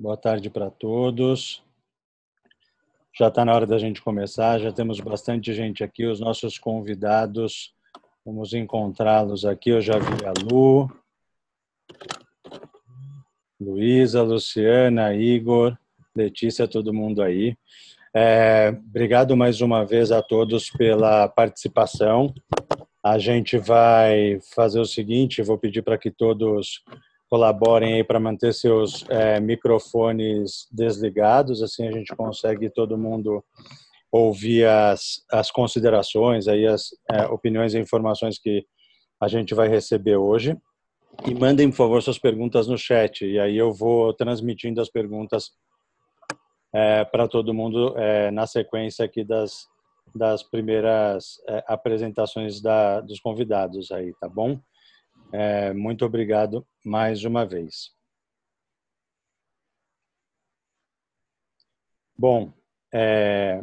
Boa tarde para todos. Já está na hora da gente começar, já temos bastante gente aqui, os nossos convidados, vamos encontrá-los aqui. Eu já vi a Lu, Luísa, Luciana, Igor, Letícia, todo mundo aí. É, obrigado mais uma vez a todos pela participação. A gente vai fazer o seguinte: vou pedir para que todos colaborem aí para manter seus é, microfones desligados, assim a gente consegue todo mundo ouvir as, as considerações, aí as é, opiniões e informações que a gente vai receber hoje. E mandem, por favor, suas perguntas no chat, e aí eu vou transmitindo as perguntas é, para todo mundo é, na sequência aqui das, das primeiras é, apresentações da, dos convidados aí, tá bom? É, muito obrigado mais uma vez. Bom, é,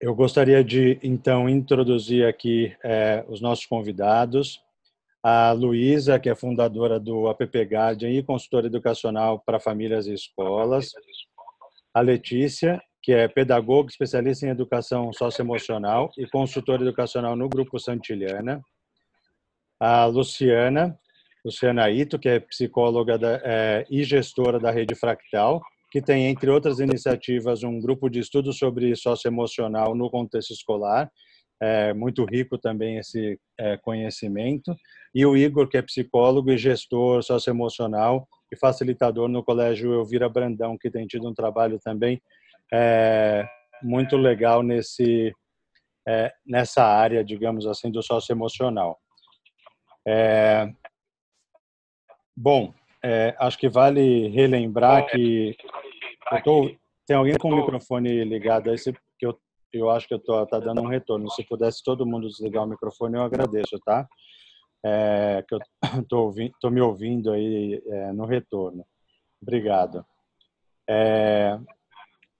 eu gostaria de então introduzir aqui é, os nossos convidados. A Luísa, que é fundadora do App Guardian e consultora educacional para famílias e escolas. A Letícia, que é pedagoga, especialista em educação socioemocional e consultora educacional no Grupo Santilhana. A Luciana, Luciana Ito, que é psicóloga da, é, e gestora da Rede Fractal, que tem, entre outras iniciativas, um grupo de estudo sobre socioemocional no contexto escolar, é muito rico também esse é, conhecimento. E o Igor, que é psicólogo e gestor socioemocional e facilitador no Colégio Elvira Brandão, que tem tido um trabalho também é, muito legal nesse é, nessa área, digamos assim, do socioemocional. É, bom, é, acho que vale relembrar que tô, tem alguém com o microfone ligado aí, que eu, eu acho que eu tô tá dando um retorno. Se pudesse todo mundo desligar o microfone, eu agradeço, tá? É, que eu tô, ouvindo, tô me ouvindo aí é, no retorno. Obrigado. É,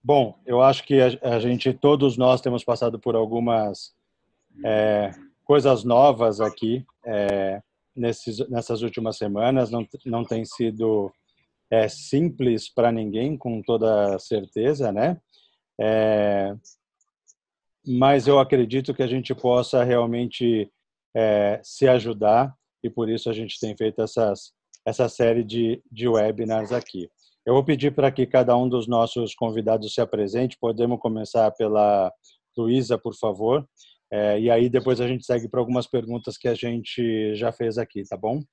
Bom, eu acho que a, a gente, todos nós temos passado por algumas é, coisas novas aqui é, nesses, nessas últimas semanas. Não, não tem sido é, simples para ninguém, com toda certeza, né? É, mas eu acredito que a gente possa realmente é, se ajudar e por isso a gente tem feito essas, essa série de, de webinars aqui. Eu vou pedir para que cada um dos nossos convidados se apresente. Podemos começar pela Luísa, por favor. É, e aí depois a gente segue para algumas perguntas que a gente já fez aqui, tá bom?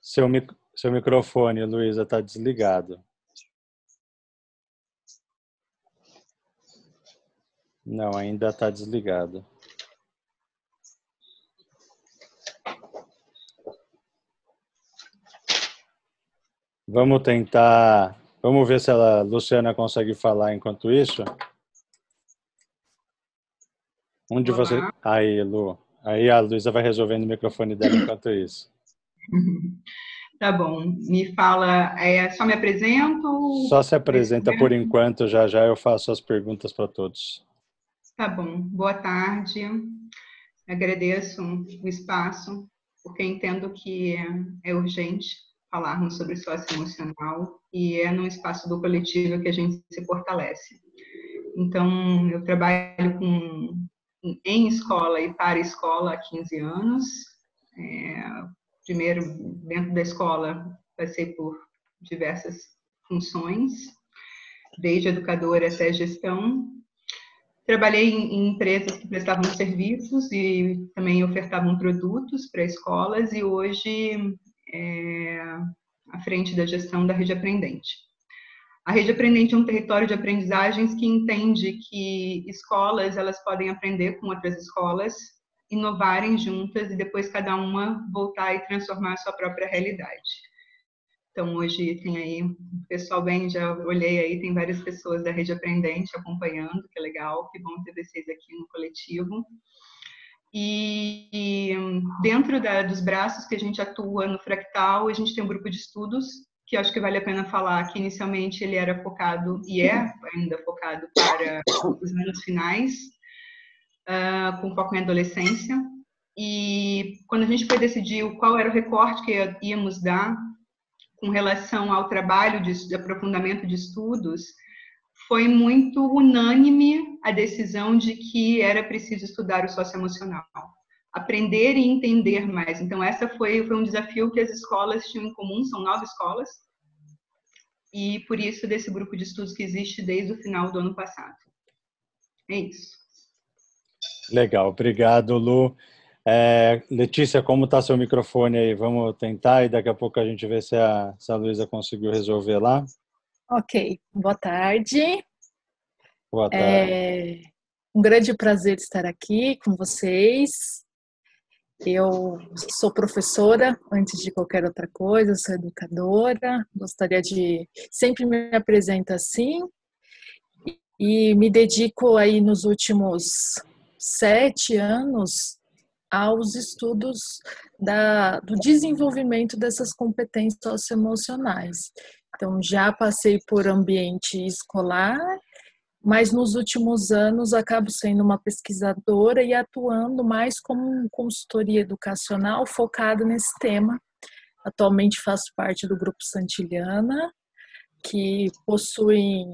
Seu, seu microfone, Luísa, está desligado. Não, ainda está desligado. Vamos tentar. Vamos ver se a Luciana consegue falar enquanto isso. Onde você. Aí, Lu. Aí a Luísa vai resolvendo o microfone dela enquanto isso. Tá bom. Me fala, é, só me apresento? Só se apresenta por enquanto, já já eu faço as perguntas para todos. Tá bom. Boa tarde. Agradeço o espaço, porque entendo que é urgente falarmos sobre socioemocional e é no espaço do coletivo que a gente se fortalece. Então, eu trabalho com, em escola e para escola há 15 anos. É, primeiro, dentro da escola, passei por diversas funções, desde educadora até gestão. Trabalhei em empresas que prestavam serviços e também ofertavam produtos para escolas e hoje é, à frente da gestão da rede aprendente. A rede aprendente é um território de aprendizagens que entende que escolas elas podem aprender com outras escolas, inovarem juntas e depois cada uma voltar e transformar a sua própria realidade. Então hoje tem aí pessoal bem, já olhei aí, tem várias pessoas da rede aprendente acompanhando, que é legal, que bom ter vocês aqui no coletivo. E dentro da, dos braços que a gente atua no Fractal, a gente tem um grupo de estudos que acho que vale a pena falar que inicialmente ele era focado e é ainda focado para os anos finais, uh, com foco em adolescência. e quando a gente foi decidir qual era o recorte que íamos dar com relação ao trabalho de, de aprofundamento de estudos, foi muito unânime a decisão de que era preciso estudar o socioemocional, aprender e entender mais. Então, essa foi, foi um desafio que as escolas tinham em comum, são nove escolas, e por isso desse grupo de estudos que existe desde o final do ano passado. É isso. Legal, obrigado, Lu. É, Letícia, como está seu microfone aí? Vamos tentar e daqui a pouco a gente vê se a, se a Luísa conseguiu resolver lá. Ok, boa tarde. Boa tarde. É um grande prazer estar aqui com vocês. Eu sou professora, antes de qualquer outra coisa, sou educadora. Gostaria de sempre me apresentar assim e me dedico aí nos últimos sete anos aos estudos da, do desenvolvimento dessas competências socioemocionais. Então, já passei por ambiente escolar, mas nos últimos anos acabo sendo uma pesquisadora e atuando mais como consultoria educacional focada nesse tema. Atualmente faço parte do Grupo Santilhana, que possui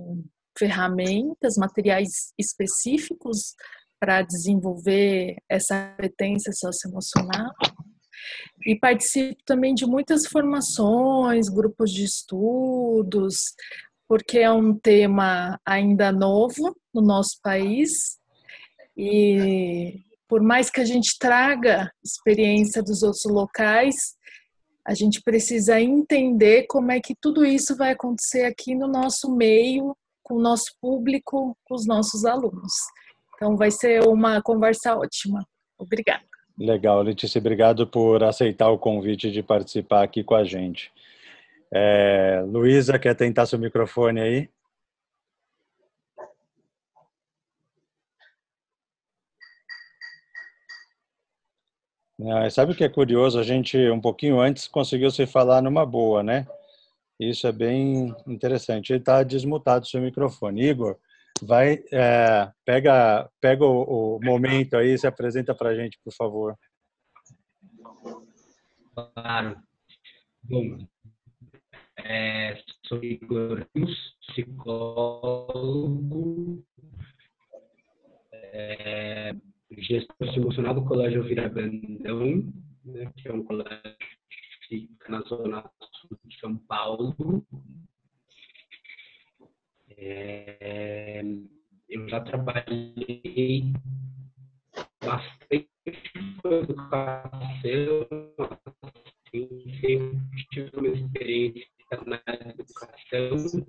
ferramentas, materiais específicos para desenvolver essa competência socioemocional. E participo também de muitas formações, grupos de estudos, porque é um tema ainda novo no nosso país. E por mais que a gente traga experiência dos outros locais, a gente precisa entender como é que tudo isso vai acontecer aqui no nosso meio, com o nosso público, com os nossos alunos. Então vai ser uma conversa ótima. Obrigada. Legal, Letícia, obrigado por aceitar o convite de participar aqui com a gente. É, Luísa, quer tentar seu microfone aí? sabe o que é curioso? A gente, um pouquinho antes, conseguiu se falar numa boa, né? Isso é bem interessante. Ele está desmutado seu microfone. Igor, vai, é, pega, pega o, o, momento aí, se apresenta para a gente, por favor. Claro. Bom, é, sou Igor psicólogo, é, gestor emocional do Colégio Vira Brandão, né, que é um colégio que fica na zona sul de São Paulo. É, eu já trabalhei bastante com educação, assim, sempre tive uma experiência na educação,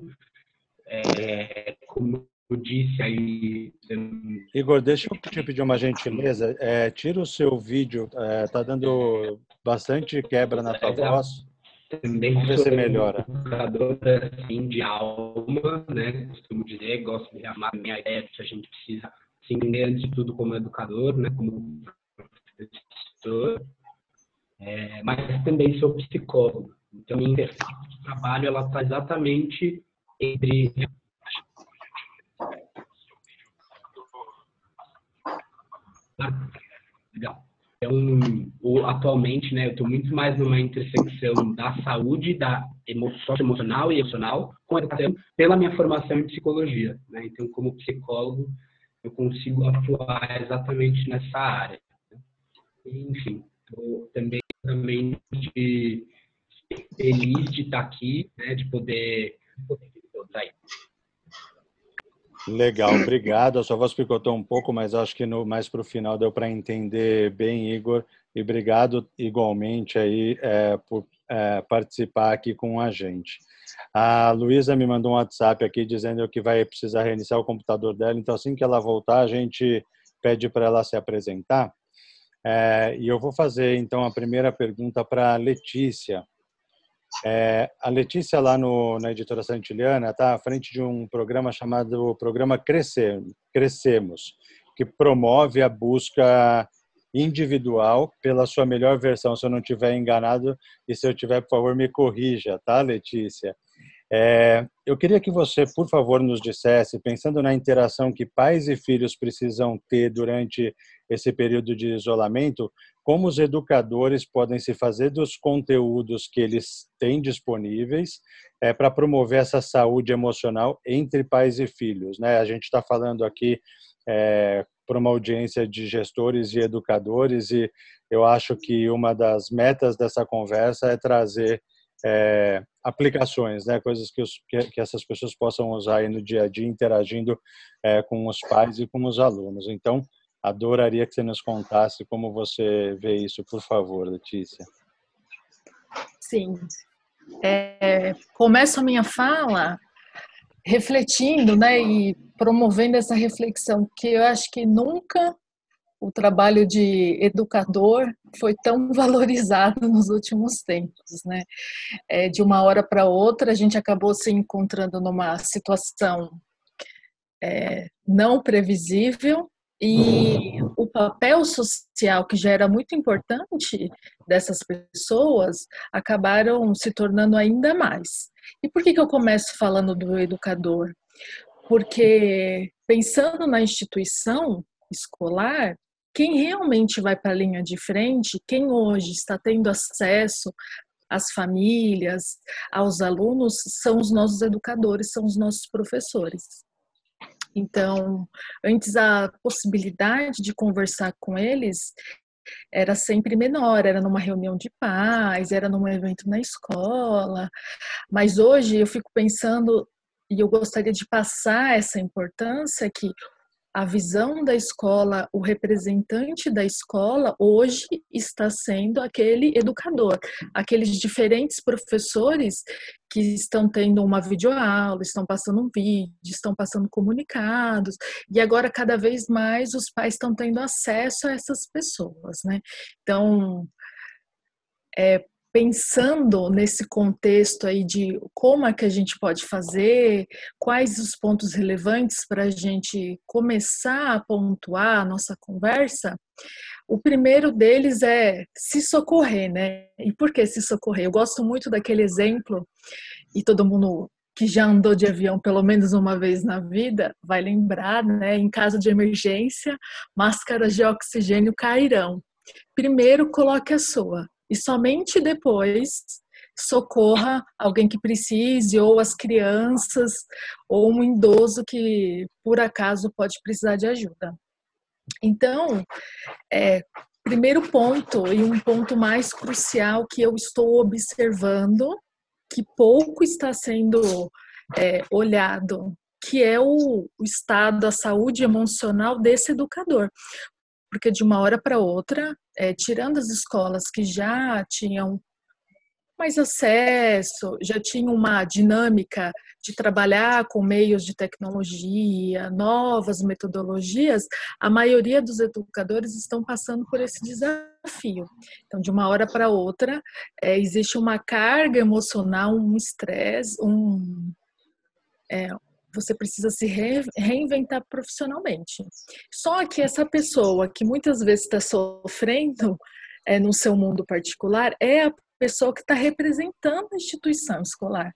é, como eu disse aí. Igor, deixa eu te pedir uma gentileza. É, tira o seu vídeo, é, tá dando bastante quebra na tua voz. Ver se melhora. educador assim, de alma, né? Costumo dizer, gosto de amar a minha ideia de que a gente precisa se entender antes de tudo como educador, né? Como professor. É, mas também sou psicólogo. Então, minha perspectiva de trabalho ela está exatamente entre Legal. Então, atualmente, né, eu estou muito mais numa intersecção da saúde, da emoção emocional e emocional com a educação, pela minha formação em psicologia. Né? Então, como psicólogo, eu consigo atuar exatamente nessa área. Né? Enfim, também, também de, feliz de estar aqui, né, de poder, poder aí. Legal, obrigado. A sua voz picotou um pouco, mas acho que no, mais para o final deu para entender bem, Igor. E obrigado igualmente aí é, por é, participar aqui com a gente. A Luísa me mandou um WhatsApp aqui dizendo que vai precisar reiniciar o computador dela, então assim que ela voltar, a gente pede para ela se apresentar. É, e eu vou fazer então a primeira pergunta para a Letícia. É, a Letícia, lá no, na editora Santiliana, está à frente de um programa chamado Programa Crescer, Crescemos, que promove a busca individual pela sua melhor versão. Se eu não estiver enganado, e se eu tiver, por favor, me corrija, tá, Letícia? É, eu queria que você, por favor, nos dissesse, pensando na interação que pais e filhos precisam ter durante esse período de isolamento, como os educadores podem se fazer dos conteúdos que eles têm disponíveis é, para promover essa saúde emocional entre pais e filhos. Né? A gente está falando aqui é, para uma audiência de gestores e educadores e eu acho que uma das metas dessa conversa é trazer é, aplicações, né, coisas que, os, que, que, essas pessoas possam usar aí no dia a dia, interagindo é, com os pais e com os alunos. Então, adoraria que você nos contasse como você vê isso, por favor, Letícia. Sim. É, começo a minha fala refletindo, né, e promovendo essa reflexão que eu acho que nunca o trabalho de educador foi tão valorizado nos últimos tempos, né? É, de uma hora para outra, a gente acabou se encontrando numa situação é, não previsível e o papel social que já era muito importante dessas pessoas acabaram se tornando ainda mais. E por que, que eu começo falando do educador? Porque pensando na instituição escolar, quem realmente vai para a linha de frente, quem hoje está tendo acesso às famílias, aos alunos, são os nossos educadores, são os nossos professores. Então, antes a possibilidade de conversar com eles era sempre menor, era numa reunião de pais, era num evento na escola. Mas hoje eu fico pensando e eu gostaria de passar essa importância que a visão da escola, o representante da escola hoje está sendo aquele educador, aqueles diferentes professores que estão tendo uma videoaula, estão passando um vídeo, estão passando comunicados, e agora cada vez mais os pais estão tendo acesso a essas pessoas, né? Então, é, pensando nesse contexto aí de como é que a gente pode fazer, quais os pontos relevantes para a gente começar a pontuar a nossa conversa, o primeiro deles é se socorrer, né? E por que se socorrer? Eu gosto muito daquele exemplo, e todo mundo que já andou de avião pelo menos uma vez na vida vai lembrar, né? Em caso de emergência, máscaras de oxigênio cairão. Primeiro, coloque a sua e somente depois socorra alguém que precise, ou as crianças, ou um idoso que por acaso pode precisar de ajuda. Então, é, primeiro ponto, e um ponto mais crucial que eu estou observando, que pouco está sendo é, olhado, que é o, o estado da saúde emocional desse educador porque de uma hora para outra, é, tirando as escolas que já tinham mais acesso, já tinham uma dinâmica de trabalhar com meios de tecnologia, novas metodologias, a maioria dos educadores estão passando por esse desafio. Então, de uma hora para outra, é, existe uma carga emocional, um estresse, um, é, você precisa se reinventar profissionalmente. Só que essa pessoa que muitas vezes está sofrendo é, no seu mundo particular é a pessoa que está representando a instituição escolar.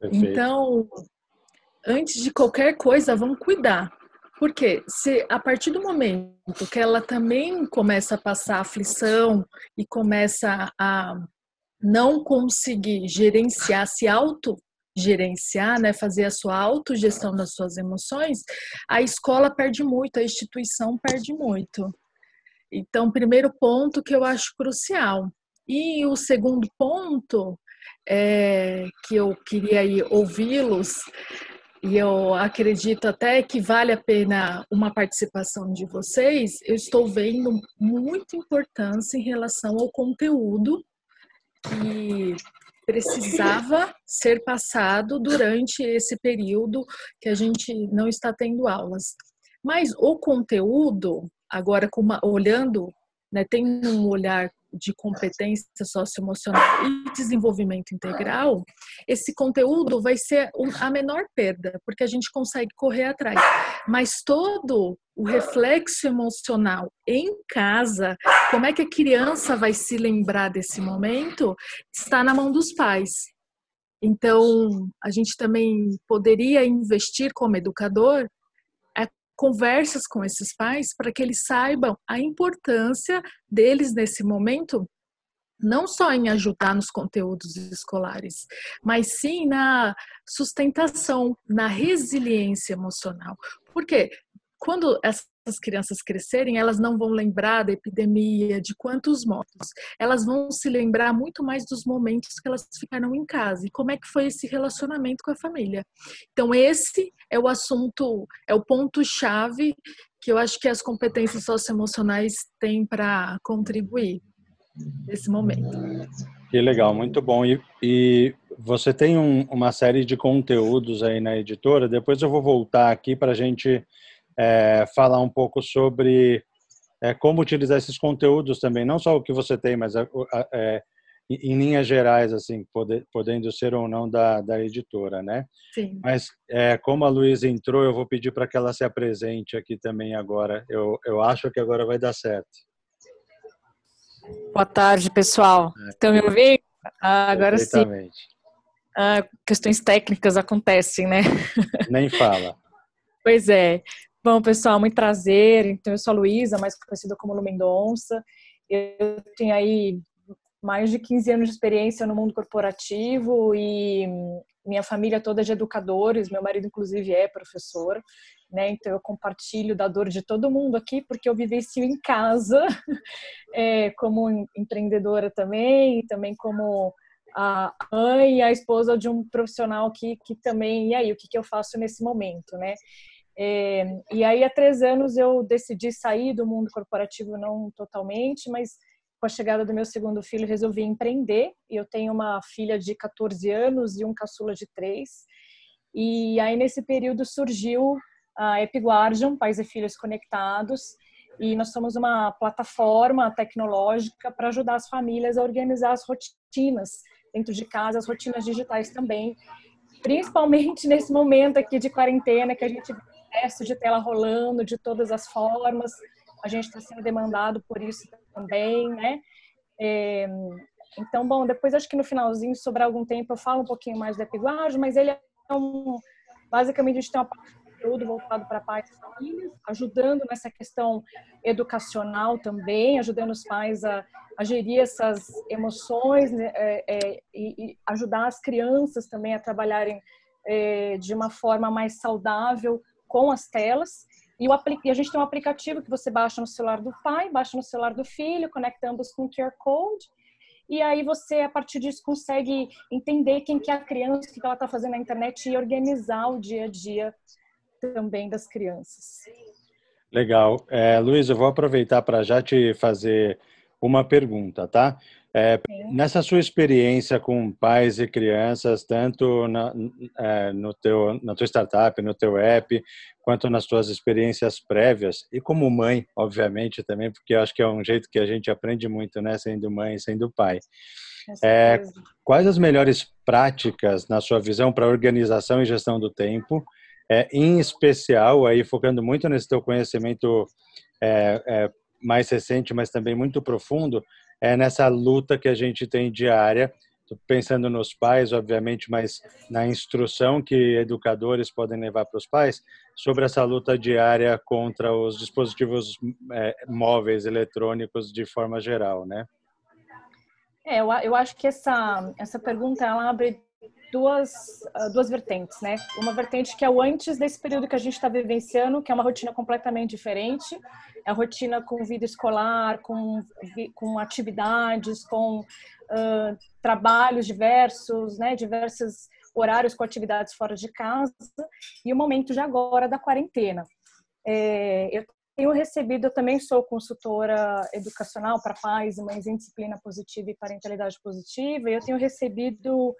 Perfeito. Então, antes de qualquer coisa, vamos cuidar. Porque se a partir do momento que ela também começa a passar aflição e começa a não conseguir gerenciar, se auto gerenciar, né, fazer a sua autogestão das suas emoções, a escola perde muito, a instituição perde muito. Então, primeiro ponto que eu acho crucial. E o segundo ponto é, que eu queria ouvi-los, e eu acredito até que vale a pena uma participação de vocês, eu estou vendo muita importância em relação ao conteúdo que precisava ser passado durante esse período que a gente não está tendo aulas. Mas o conteúdo, agora uma, olhando, né, tem um olhar de competência socioemocional e desenvolvimento integral, esse conteúdo vai ser a menor perda, porque a gente consegue correr atrás. Mas todo o reflexo emocional em casa, como é que a criança vai se lembrar desse momento, está na mão dos pais. Então, a gente também poderia investir como educador conversas com esses pais para que eles saibam a importância deles nesse momento não só em ajudar nos conteúdos escolares, mas sim na sustentação, na resiliência emocional. Porque quando essas crianças crescerem, elas não vão lembrar da epidemia, de quantos mortos. Elas vão se lembrar muito mais dos momentos que elas ficaram em casa e como é que foi esse relacionamento com a família. Então, esse é o assunto, é o ponto-chave que eu acho que as competências socioemocionais têm para contribuir nesse momento. Que legal, muito bom. E, e você tem um, uma série de conteúdos aí na editora. Depois eu vou voltar aqui para a gente é, falar um pouco sobre é, como utilizar esses conteúdos também, não só o que você tem, mas é, em linhas gerais, assim, poder, podendo ser ou não da, da editora, né? Sim. Mas é, como a Luísa entrou, eu vou pedir para que ela se apresente aqui também agora. Eu, eu acho que agora vai dar certo. Boa tarde, pessoal. É. Estão me ouvindo? Ah, agora sim. Ah, questões técnicas acontecem, né? Nem fala. pois é. Bom, pessoal, muito prazer. Então, eu sou a Luísa, mais conhecida como Lu Mendonça. Eu tenho aí mais de 15 anos de experiência no mundo corporativo e minha família toda é de educadores, meu marido inclusive é professor, né? Então eu compartilho da dor de todo mundo aqui porque eu vivencio em casa, é, como empreendedora também, e também como a mãe e a esposa de um profissional que, que também, e aí, o que, que eu faço nesse momento, né? É, e aí, há três anos, eu decidi sair do mundo corporativo, não totalmente, mas com a chegada do meu segundo filho, resolvi empreender. Eu tenho uma filha de 14 anos e um caçula de 3. E aí, nesse período, surgiu a Epiguardian, Pais e Filhos Conectados, e nós somos uma plataforma tecnológica para ajudar as famílias a organizar as rotinas dentro de casa, as rotinas digitais também, principalmente nesse momento aqui de quarentena que a gente excesso de tela rolando de todas as formas. A gente está sendo demandado por isso também, né? É, então, bom, depois acho que no finalzinho, sobre algum tempo, eu falo um pouquinho mais do Epiguage, mas ele é um. Basicamente, a gente tem uma parte de voltado para pais e famílias, ajudando nessa questão educacional também, ajudando os pais a, a gerir essas emoções né, é, é, e, e, ajudar as crianças também a trabalharem é, de uma forma mais saudável com as telas. E, o, e a gente tem um aplicativo que você baixa no celular do pai, baixa no celular do filho, conecta ambos com o QR Code. E aí você, a partir disso, consegue entender quem que é a criança, o que ela está fazendo na internet e organizar o dia a dia também das crianças. Legal. É, Luiz, eu vou aproveitar para já te fazer uma pergunta, tá? É, nessa sua experiência com pais e crianças, tanto na, é, no teu, na tua startup, no teu app, quanto nas tuas experiências prévias, e como mãe, obviamente, também, porque acho que é um jeito que a gente aprende muito, né, sendo mãe e sendo pai. É, quais as melhores práticas, na sua visão, para organização e gestão do tempo, é, em especial, aí focando muito nesse teu conhecimento é, é, mais recente, mas também muito profundo, é nessa luta que a gente tem diária, pensando nos pais, obviamente, mas na instrução que educadores podem levar para os pais sobre essa luta diária contra os dispositivos é, móveis eletrônicos de forma geral, né? É, eu, eu acho que essa essa pergunta ela abre duas, ah, duas vertentes, né? Uma vertente que é o antes desse período que a gente está vivenciando, que é uma rotina completamente diferente, é a rotina com vida escolar, com, com atividades, com uh, trabalhos diversos, né? Diversos horários com atividades fora de casa, e o momento de agora da quarentena. É, eu tenho recebido, eu também sou consultora educacional para pais e mães em disciplina positiva e parentalidade positiva, e eu tenho recebido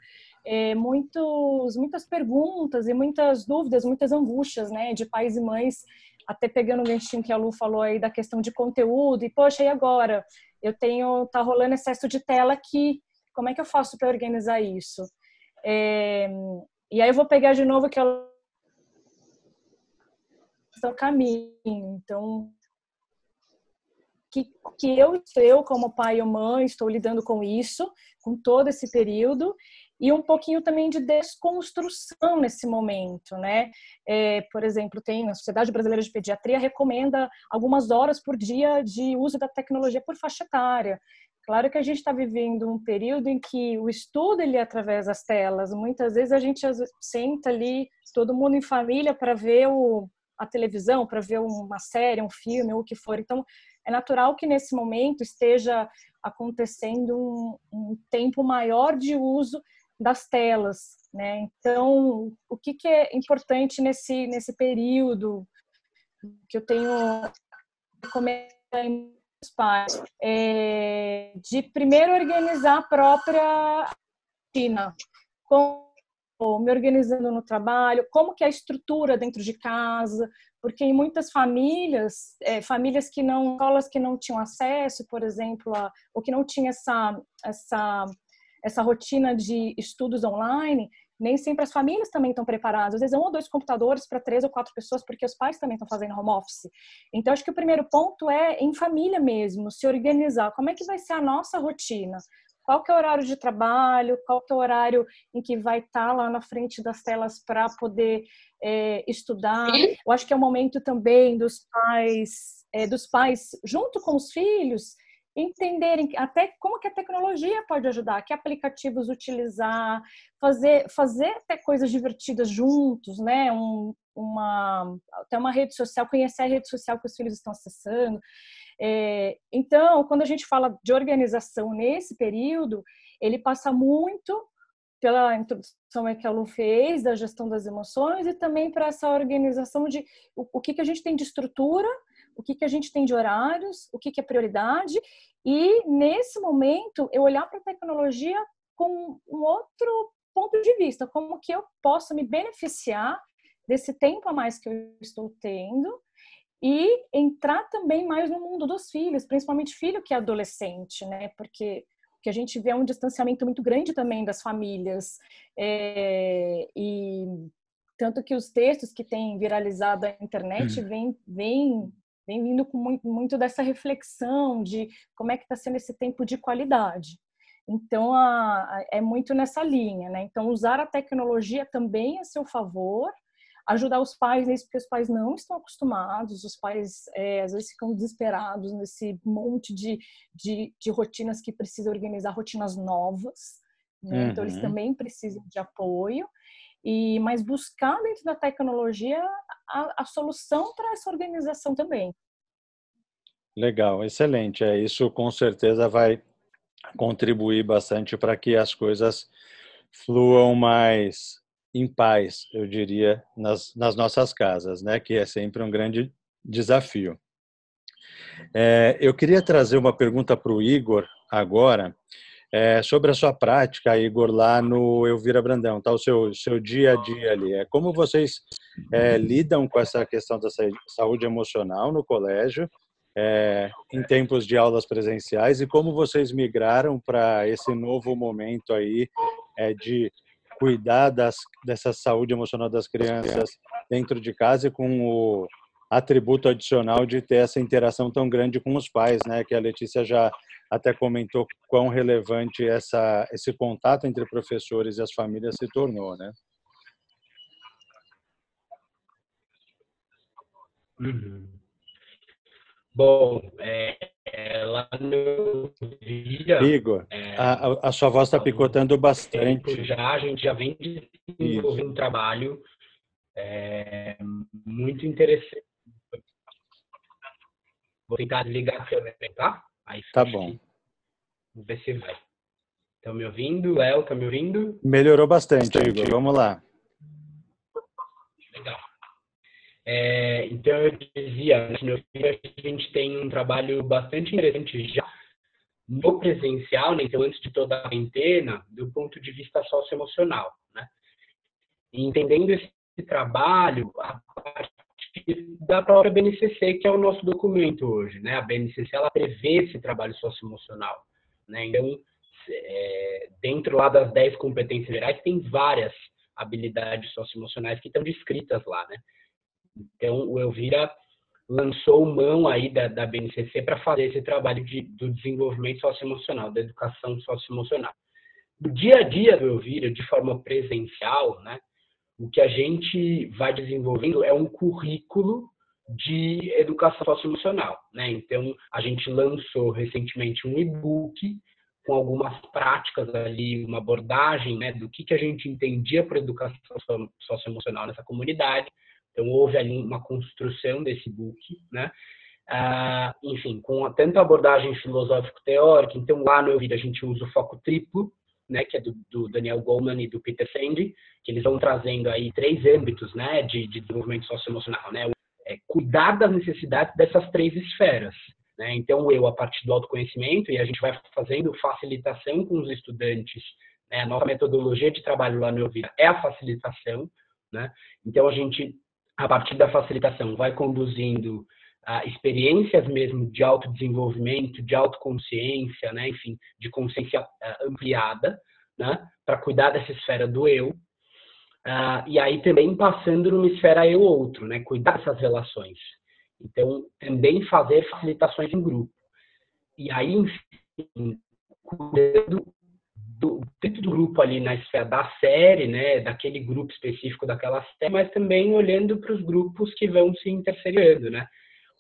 é, muitos, muitas perguntas e muitas dúvidas, muitas angústias, né, de pais e mães, até pegando o ganchinho que a Lu falou aí da questão de conteúdo, e poxa, e agora? Eu tenho, tá rolando excesso de tela aqui, como é que eu faço para organizar isso? É, e aí eu vou pegar de novo que o caminho. Então, que, que eu, eu, como pai ou mãe, estou lidando com isso, com todo esse período, e um pouquinho também de desconstrução nesse momento, né? É, por exemplo, tem a Sociedade Brasileira de Pediatria recomenda algumas horas por dia de uso da tecnologia por faixa etária. Claro que a gente está vivendo um período em que o estudo ele é através das telas. Muitas vezes a gente senta ali, todo mundo em família, para ver o, a televisão, para ver uma série, um filme, ou o que for. Então, é natural que nesse momento esteja acontecendo um, um tempo maior de uso das telas, né? Então, o que, que é importante nesse nesse período que eu tenho comentar os pais é, de primeiro organizar a própria rotina, como me organizando no trabalho, como que é a estrutura dentro de casa, porque em muitas famílias, é, famílias que não, escolas que não tinham acesso, por exemplo, a, ou que não tinha essa, essa, essa rotina de estudos online, nem sempre as famílias também estão preparadas. Às vezes, um ou dois computadores para três ou quatro pessoas, porque os pais também estão fazendo home office. Então, acho que o primeiro ponto é em família mesmo, se organizar. Como é que vai ser a nossa rotina? Qual que é o horário de trabalho? Qual que é o horário em que vai estar tá lá na frente das telas para poder é, estudar? Eu acho que é o momento também dos pais, é, dos pais junto com os filhos, entenderem até como que a tecnologia pode ajudar, que aplicativos utilizar, fazer, fazer até coisas divertidas juntos, né? Um, uma, até uma rede social, conhecer a rede social que os filhos estão acessando. É, então, quando a gente fala de organização nesse período, ele passa muito pela introdução que a Lu fez da gestão das emoções e também para essa organização de o, o que, que a gente tem de estrutura o que, que a gente tem de horários, o que, que é prioridade, e nesse momento eu olhar para a tecnologia com um outro ponto de vista, como que eu posso me beneficiar desse tempo a mais que eu estou tendo e entrar também mais no mundo dos filhos, principalmente filho que é adolescente, né? Porque que a gente vê um distanciamento muito grande também das famílias é, e tanto que os textos que têm viralizado a internet vêm vem vindo com muito, muito dessa reflexão de como é que está sendo esse tempo de qualidade. Então, a, a, é muito nessa linha, né? Então, usar a tecnologia também a seu favor, ajudar os pais nisso, porque os pais não estão acostumados, os pais é, às vezes ficam desesperados nesse monte de, de, de, rotinas que precisam organizar, rotinas novas, né? Uhum. Então, eles uhum. também precisam de apoio e mas buscar dentro da tecnologia a, a solução para essa organização também. Legal, excelente. É isso com certeza vai contribuir bastante para que as coisas fluam mais em paz, eu diria, nas, nas nossas casas, né? Que é sempre um grande desafio. É, eu queria trazer uma pergunta para o Igor agora, é, sobre a sua prática, Igor, lá no Elvira Brandão, tá? O seu, seu dia a dia ali. É, como vocês é, lidam com essa questão da saúde emocional no colégio, é, em tempos de aulas presenciais, e como vocês migraram para esse novo momento aí é, de cuidar das, dessa saúde emocional das crianças dentro de casa e com o atributo adicional de ter essa interação tão grande com os pais, né? Que a Letícia já até comentou quão relevante essa, esse contato entre professores e as famílias se tornou, né? Uhum. Bom, é, é, lá no dia, Igor, é, a, a, sua voz está picotando bastante. Já a gente já vem desenvolvendo um trabalho é, muito interessante. Vou tentar desligar a câmera, tá? Aí tá bom. Vamos ver se vai. Estão me ouvindo? Léo, tá me ouvindo? Melhorou bastante, bastante. Igor. Vamos lá. Legal. É, então, eu dizia, né, a gente tem um trabalho bastante interessante já no presencial, né? então antes de toda a quarentena, do ponto de vista socioemocional. Né? E entendendo esse trabalho, a parte da própria BNCC, que é o nosso documento hoje. Né? A BNCC ela prevê esse trabalho socioemocional. Né? Então, é, dentro lá das 10 competências gerais, tem várias habilidades socioemocionais que estão descritas lá. Né? Então, o Elvira lançou mão aí da, da BNCC para fazer esse trabalho de, do desenvolvimento socioemocional, da educação socioemocional. No dia a dia do Elvira, de forma presencial, né, o que a gente vai desenvolvendo é um currículo de educação socioemocional. Né? Então, a gente lançou recentemente um e-book com algumas práticas ali, uma abordagem né, do que, que a gente entendia por educação socioemocional nessa comunidade. Então, houve ali uma construção desse book, né? Ah, enfim, com tanto abordagem filosófico-teórica, então lá no Elvira a gente usa o foco triplo, né, que é do, do, Daniel Goleman e do Peter Sandy, que eles vão trazendo aí três âmbitos, né, de, de desenvolvimento socioemocional, né, é, cuidar das necessidades dessas três esferas, né, então eu a partir do autoconhecimento e a gente vai fazendo facilitação com os estudantes, né, a nossa metodologia de trabalho lá no Elvira é a facilitação, né, então a gente a partir da facilitação vai conduzindo experiências mesmo de autodesenvolvimento, de autoconsciência, né, enfim, de consciência uh, ampliada, né, para cuidar dessa esfera do eu. Uh, e aí também passando numa esfera eu-outro, né, cuidar dessas relações. Então, também fazer facilitações em grupo. E aí, enfim, cuidando do, dentro do grupo ali na esfera da série, né, daquele grupo específico daquela série, mas também olhando para os grupos que vão se interferindo, né?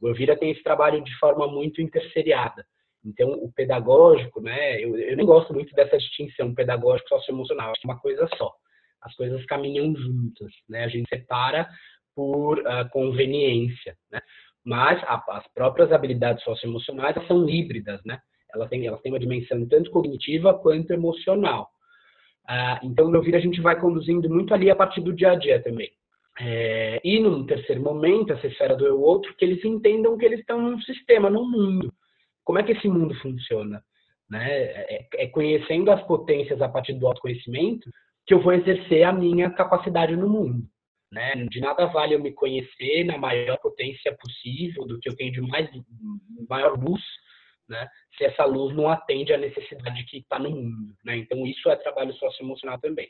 O Elvira tem esse trabalho de forma muito interseriada. Então, o pedagógico, né, eu, eu nem gosto muito dessa distinção pedagógico socioemocional, acho que é uma coisa só. As coisas caminham juntas, né? A gente separa por uh, conveniência, né? Mas a, as próprias habilidades socioemocionais são híbridas, né? Elas têm, elas têm uma dimensão tanto cognitiva quanto emocional. Uh, então, no Elvira, a gente vai conduzindo muito ali a partir do dia a dia também. É, e num terceiro momento, essa esfera do eu outro, que eles entendam que eles estão num sistema, num mundo. Como é que esse mundo funciona? Né? É, é conhecendo as potências a partir do autoconhecimento que eu vou exercer a minha capacidade no mundo. Né? De nada vale eu me conhecer na maior potência possível, do que eu tenho de mais maior luz, né? se essa luz não atende à necessidade que está no mundo. Né? Então, isso é trabalho socioemocional também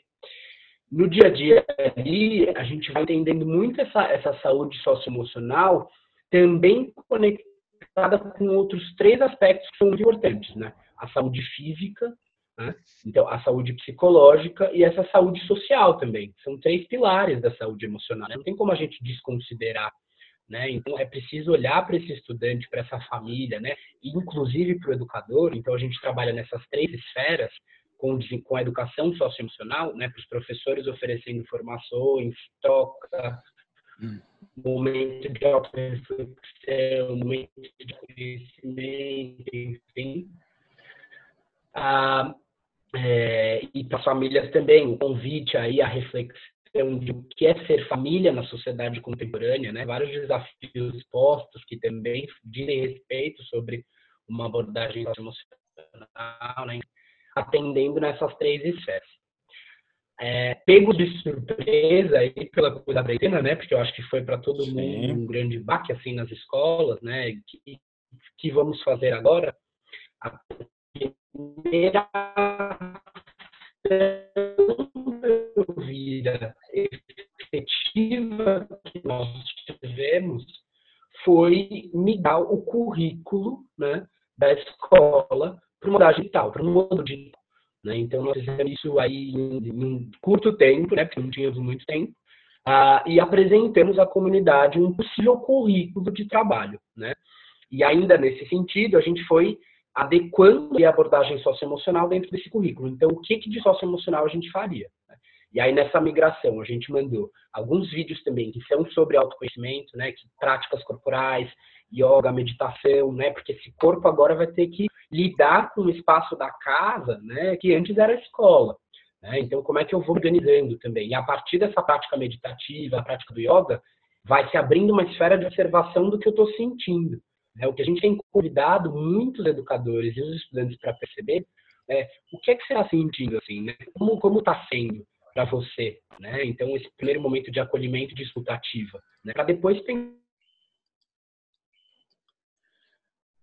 no dia a dia ali, a gente vai entendendo muito essa, essa saúde socioemocional também conectada com outros três aspectos que são importantes, né? A saúde física, né? então a saúde psicológica e essa saúde social também. São três pilares da saúde emocional. Né? Não tem como a gente desconsiderar. Né? Então é preciso olhar para esse estudante, para essa família, né? inclusive para o educador. Então a gente trabalha nessas três esferas com, com a educação socioemocional, né, para os professores oferecendo formações, troca, hum. momento de auto-reflexão, momento de conhecimento, enfim. Ah, é, e para as famílias também, o convite aí à reflexão de o que é ser família na sociedade contemporânea, né? Vários desafios postos que também dizem respeito sobre uma abordagem emocional, né? atendendo nessas três esferas. É, pego de surpresa aí pela coisa da né? Porque eu acho que foi para todo Sim. mundo um grande baque assim nas escolas, né? Que, que vamos fazer agora? Primeira vida efetiva que nós tivemos foi migrar o currículo, né? Da escola para uma modalidade digital, para um modo digital. Né? Então, nós fizemos isso aí em, em curto tempo, né? porque não tínhamos muito tempo, uh, e apresentamos à comunidade um possível currículo de trabalho. Né? E ainda nesse sentido, a gente foi adequando a abordagem socioemocional dentro desse currículo. Então, o que, que de socioemocional a gente faria? Né? E aí, nessa migração, a gente mandou alguns vídeos também que são sobre autoconhecimento, né? Que, práticas corporais, yoga, meditação, né? Porque esse corpo agora vai ter que lidar com o espaço da casa, né, que antes era escola. Né? Então, como é que eu vou organizando também? E a partir dessa prática meditativa, a prática do yoga, vai se abrindo uma esfera de observação do que eu estou sentindo. Né? O que a gente tem convidado muitos educadores e os estudantes para perceber é o que é que você está sentindo, assim, né? como como está sendo para você, né? Então esse primeiro momento de acolhimento, de escutativa, né? Para depois pensar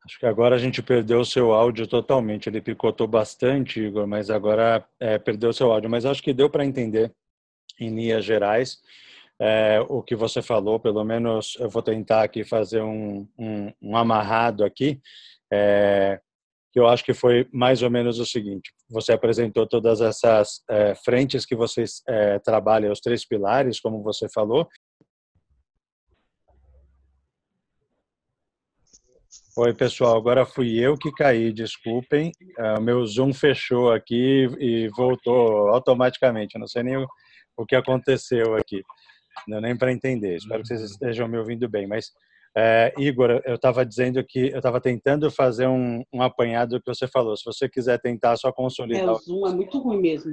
Acho que agora a gente perdeu o seu áudio totalmente. Ele picotou bastante, Igor, mas agora é, perdeu o seu áudio. Mas acho que deu para entender em linhas gerais. É, o que você falou, pelo menos eu vou tentar aqui fazer um, um, um amarrado aqui, é, que eu acho que foi mais ou menos o seguinte: você apresentou todas essas é, frentes que vocês é, trabalham, os três pilares, como você falou. Oi, pessoal, agora fui eu que caí, desculpem. É, o meu Zoom fechou aqui e voltou automaticamente. Não sei nem o que aconteceu aqui. Não nem para entender. Espero que vocês uhum. estejam me ouvindo bem. Mas, é, Igor, eu estava dizendo que eu estava tentando fazer um, um apanhado do que você falou. Se você quiser tentar só consolidar. É, o Zoom é muito ruim mesmo.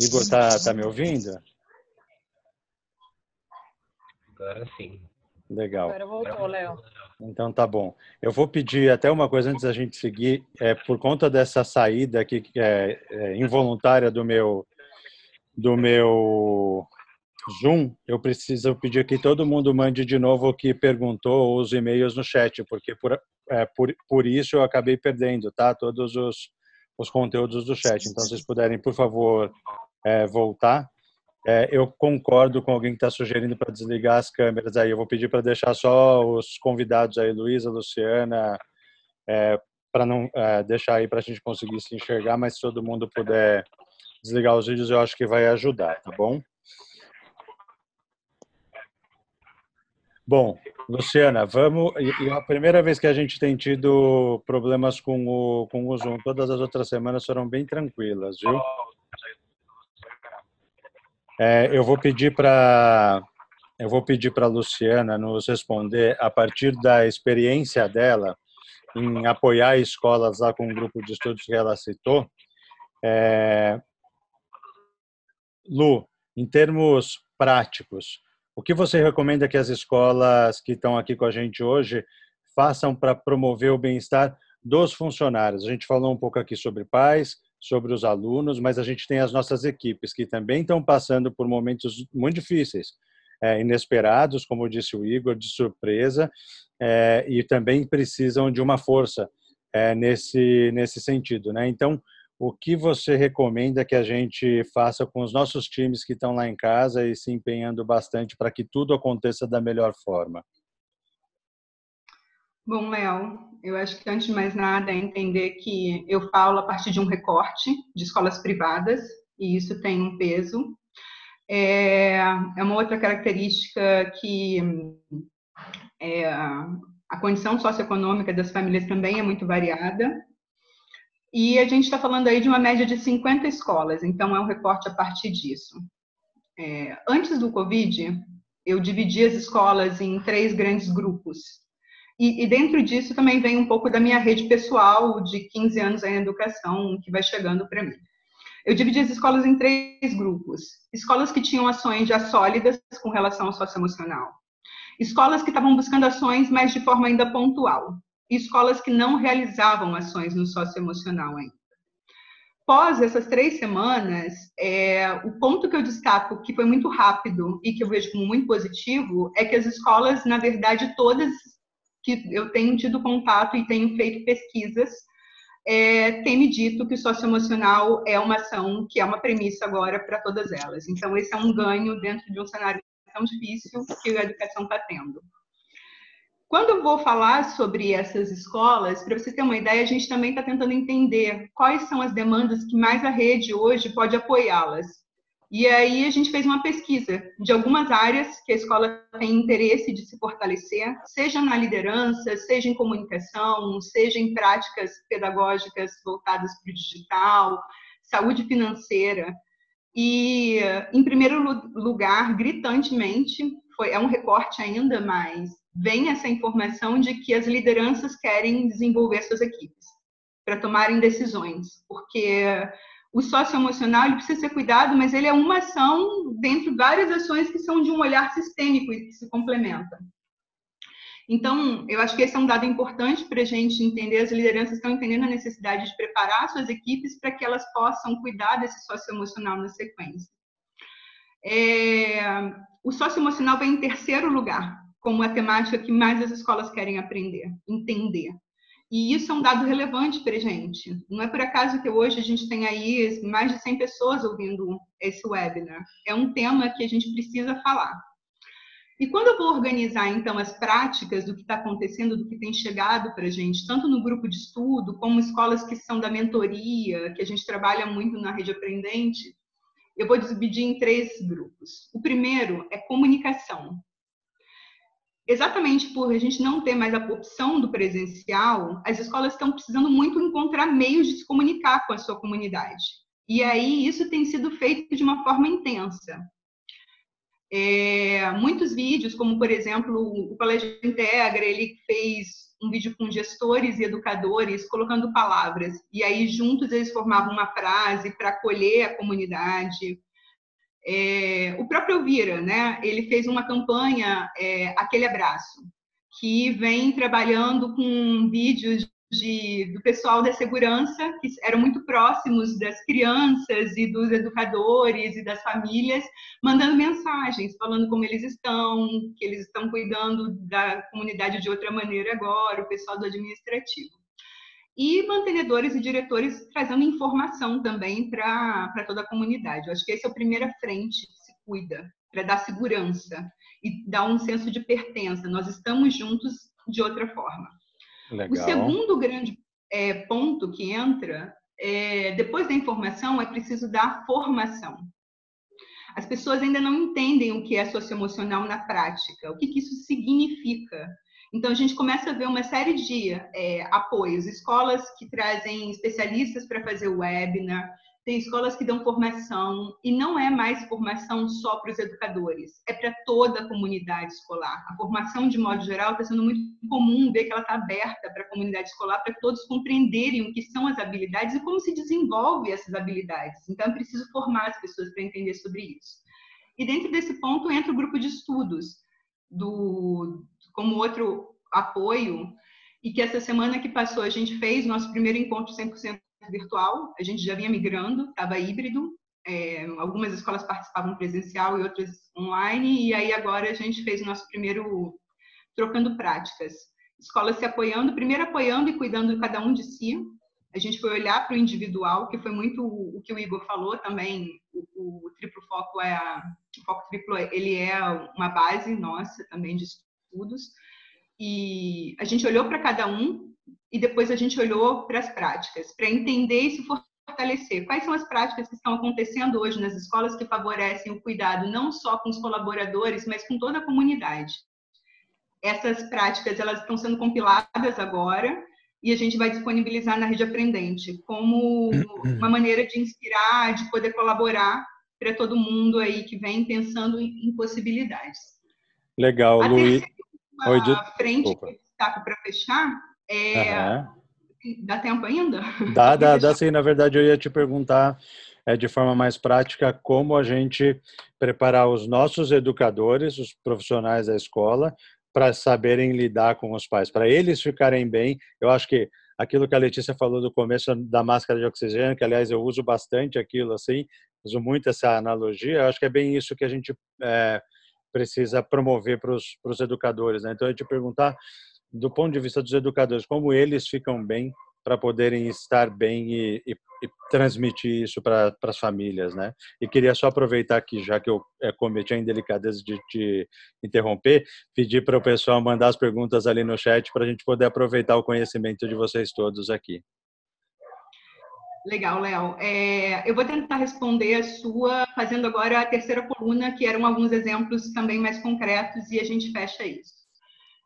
Igor, tá, tá me ouvindo? Agora sim. Legal. Agora voltou, Léo. Então tá bom. Eu vou pedir até uma coisa antes da gente seguir, é por conta dessa saída aqui que é, é involuntária do meu do meu Zoom, eu preciso pedir que todo mundo mande de novo o que perguntou os e-mails no chat, porque por, é, por, por isso eu acabei perdendo, tá? Todos os, os conteúdos do chat. Então, se vocês puderem, por favor, é, voltar. É, eu concordo com alguém que está sugerindo para desligar as câmeras aí. Eu vou pedir para deixar só os convidados aí, Luísa, Luciana, é, para não é, deixar aí para a gente conseguir se enxergar, mas se todo mundo puder desligar os vídeos, eu acho que vai ajudar, tá bom? Bom, Luciana, vamos. E a primeira vez que a gente tem tido problemas com o, com o Zoom, todas as outras semanas foram bem tranquilas, viu? É, eu vou pedir para eu vou pedir para Luciana nos responder a partir da experiência dela em apoiar escolas lá com o grupo de estudos que ela citou. É, Lu, em termos práticos, o que você recomenda que as escolas que estão aqui com a gente hoje façam para promover o bem-estar dos funcionários? A gente falou um pouco aqui sobre pais, sobre os alunos, mas a gente tem as nossas equipes que também estão passando por momentos muito difíceis, é, inesperados, como disse o Igor, de surpresa, é, e também precisam de uma força é, nesse nesse sentido, né? Então, o que você recomenda que a gente faça com os nossos times que estão lá em casa e se empenhando bastante para que tudo aconteça da melhor forma? Bom, Léo, eu acho que antes de mais nada é entender que eu falo a partir de um recorte de escolas privadas e isso tem um peso. É, é uma outra característica que é, a condição socioeconômica das famílias também é muito variada. E a gente está falando aí de uma média de 50 escolas, então é um recorte a partir disso. É, antes do Covid, eu dividi as escolas em três grandes grupos. E, e, dentro disso também vem um pouco da minha rede pessoal de 15 anos em educação que vai chegando para mim. Eu dividi as escolas em três grupos. Escolas que tinham ações já sólidas com relação ao socioemocional. Escolas que estavam buscando ações, mas de forma ainda pontual. E escolas que não realizavam ações no socioemocional ainda. Pós essas três semanas, é, o ponto que eu destaco, que foi muito rápido e que eu vejo como muito positivo, é que as escolas, na verdade, todas que eu tenho tido contato e tenho feito pesquisas, é, tem me dito que o socioemocional é uma ação que é uma premissa agora para todas elas. Então, esse é um ganho dentro de um cenário tão difícil que a educação está tendo. Quando eu vou falar sobre essas escolas, para você ter uma ideia, a gente também está tentando entender quais são as demandas que mais a rede hoje pode apoiá-las. E aí a gente fez uma pesquisa de algumas áreas que a escola tem interesse de se fortalecer, seja na liderança, seja em comunicação, seja em práticas pedagógicas voltadas para o digital, saúde financeira. E, em primeiro lugar, gritantemente, foi, é um recorte ainda mais, vem essa informação de que as lideranças querem desenvolver suas equipes para tomarem decisões, porque o socioemocional ele precisa ser cuidado, mas ele é uma ação dentro de várias ações que são de um olhar sistêmico e que se complementam. Então, eu acho que esse é um dado importante para a gente entender. As lideranças estão entendendo a necessidade de preparar suas equipes para que elas possam cuidar desse socioemocional na sequência. É, o socioemocional vem em terceiro lugar, como a temática que mais as escolas querem aprender, entender. E isso é um dado relevante para a gente. Não é por acaso que hoje a gente tem aí mais de 100 pessoas ouvindo esse webinar. É um tema que a gente precisa falar. E quando eu vou organizar, então, as práticas do que está acontecendo, do que tem chegado para a gente, tanto no grupo de estudo, como escolas que são da mentoria, que a gente trabalha muito na rede aprendente, eu vou dividir em três grupos. O primeiro é comunicação exatamente por a gente não ter mais a opção do presencial, as escolas estão precisando muito encontrar meios de se comunicar com a sua comunidade. E aí isso tem sido feito de uma forma intensa. É, muitos vídeos, como por exemplo o Colégio Integra, ele fez um vídeo com gestores e educadores colocando palavras e aí juntos eles formavam uma frase para acolher a comunidade. É, o próprio Elvira, né, ele fez uma campanha, é, Aquele Abraço, que vem trabalhando com vídeos de, do pessoal da segurança, que eram muito próximos das crianças e dos educadores e das famílias, mandando mensagens, falando como eles estão, que eles estão cuidando da comunidade de outra maneira agora, o pessoal do administrativo e mantenedores e diretores trazendo informação também para toda a comunidade. Eu acho que essa é a primeira frente que se cuida, para dar segurança e dar um senso de pertença. Nós estamos juntos de outra forma. Legal. O segundo grande é, ponto que entra, é, depois da informação, é preciso dar formação. As pessoas ainda não entendem o que é socioemocional na prática, o que, que isso significa. Então, a gente começa a ver uma série de é, apoios, escolas que trazem especialistas para fazer webinar, tem escolas que dão formação, e não é mais formação só para os educadores, é para toda a comunidade escolar. A formação, de modo geral, está sendo muito comum ver que ela está aberta para a comunidade escolar, para todos compreenderem o que são as habilidades e como se desenvolve essas habilidades. Então, é preciso formar as pessoas para entender sobre isso. E dentro desse ponto entra o grupo de estudos, do, como outro apoio, e que essa semana que passou a gente fez nosso primeiro encontro 100% virtual, a gente já vinha migrando, estava híbrido, é, algumas escolas participavam presencial e outras online, e aí agora a gente fez o nosso primeiro trocando práticas. Escolas se apoiando, primeiro apoiando e cuidando de cada um de si. A gente foi olhar para o individual, que foi muito o que o Igor falou também. O, o triplo foco é a, o foco triplo, ele é uma base nossa também de estudos. E a gente olhou para cada um e depois a gente olhou para as práticas, para entender e se fortalecer. Quais são as práticas que estão acontecendo hoje nas escolas que favorecem o cuidado não só com os colaboradores, mas com toda a comunidade? Essas práticas elas estão sendo compiladas agora e a gente vai disponibilizar na rede aprendente como uma maneira de inspirar, de poder colaborar para todo mundo aí que vem pensando em possibilidades. Legal, Luiz uma Oi, de... frente Opa. que destaco para fechar. É... Uhum. Dá tempo ainda? Dá, dá, dá sim. Na verdade, eu ia te perguntar é, de forma mais prática como a gente preparar os nossos educadores, os profissionais da escola, para saberem lidar com os pais, para eles ficarem bem. Eu acho que aquilo que a Letícia falou do começo da máscara de oxigênio, que aliás eu uso bastante aquilo assim, uso muito essa analogia, eu acho que é bem isso que a gente é, precisa promover para os educadores. Né? Então, eu te perguntar, do ponto de vista dos educadores, como eles ficam bem para poderem estar bem e, e, e transmitir isso para as famílias, né? E queria só aproveitar aqui, já que eu é, cometi a indelicadeza de te interromper, pedir para o pessoal mandar as perguntas ali no chat para a gente poder aproveitar o conhecimento de vocês todos aqui. Legal, Léo. É, eu vou tentar responder a sua, fazendo agora a terceira coluna, que eram alguns exemplos também mais concretos, e a gente fecha isso.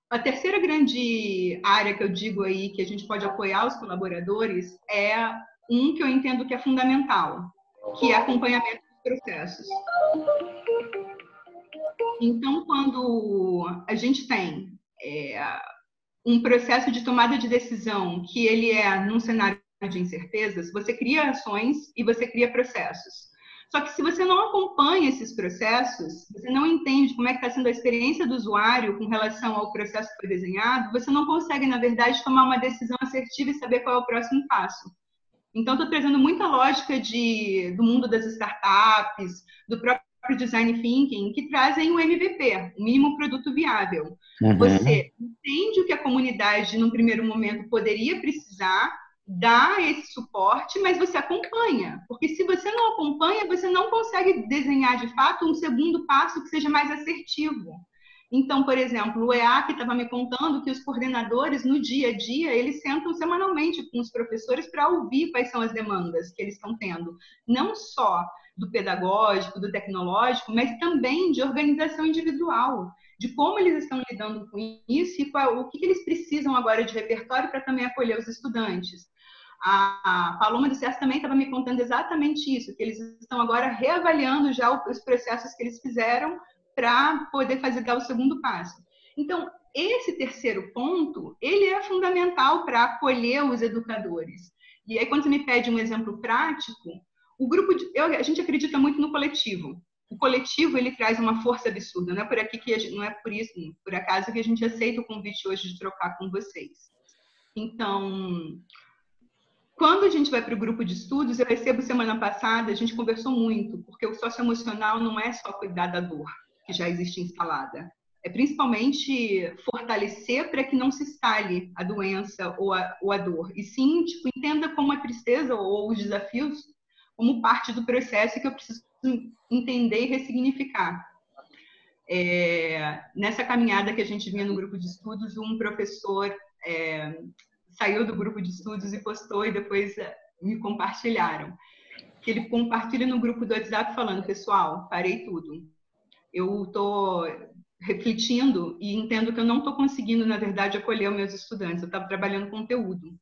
A terceira grande área que eu digo aí que a gente pode apoiar os colaboradores é um que eu entendo que é fundamental, que é acompanhamento dos processos. Então, quando a gente tem é, um processo de tomada de decisão que ele é num cenário de incertezas, você cria ações e você cria processos. Só que se você não acompanha esses processos, você não entende como é que está sendo a experiência do usuário com relação ao processo que foi desenhado, você não consegue, na verdade, tomar uma decisão assertiva e saber qual é o próximo passo. Então, estou trazendo muita lógica de, do mundo das startups, do próprio design thinking que trazem o MVP, o mínimo produto viável. Uhum. Você entende o que a comunidade, num primeiro momento, poderia precisar, dá esse suporte, mas você acompanha. Porque se você não acompanha, você não consegue desenhar de fato um segundo passo que seja mais assertivo. Então, por exemplo, o EAC estava me contando que os coordenadores, no dia a dia, eles sentam semanalmente com os professores para ouvir quais são as demandas que eles estão tendo. Não só do pedagógico, do tecnológico, mas também de organização individual, de como eles estão lidando com isso e qual, o que, que eles precisam agora de repertório para também acolher os estudantes. A Paloma do SES também estava me contando exatamente isso, que eles estão agora reavaliando já os processos que eles fizeram para poder fazer dar o segundo passo. Então, esse terceiro ponto, ele é fundamental para acolher os educadores. E aí, quando você me pede um exemplo prático, o grupo de, eu, a gente acredita muito no coletivo. O coletivo ele traz uma força absurda. Não é por aqui que gente, não é por isso, por acaso que a gente aceita o convite hoje de trocar com vocês. Então, quando a gente vai para o grupo de estudos, eu recebo semana passada, a gente conversou muito, porque o socioemocional não é só cuidar da dor que já existe instalada. É principalmente fortalecer para que não se instale a doença ou a, ou a dor. E sim, tipo, entenda como a tristeza ou os desafios como parte do processo que eu preciso entender e ressignificar. É, nessa caminhada que a gente vinha no grupo de estudos, um professor é, saiu do grupo de estudos e postou e depois é, me compartilharam. Que ele compartilha no grupo do WhatsApp falando, pessoal, parei tudo eu estou refletindo e entendo que eu não estou conseguindo, na verdade, acolher os meus estudantes. Eu estava trabalhando conteúdo.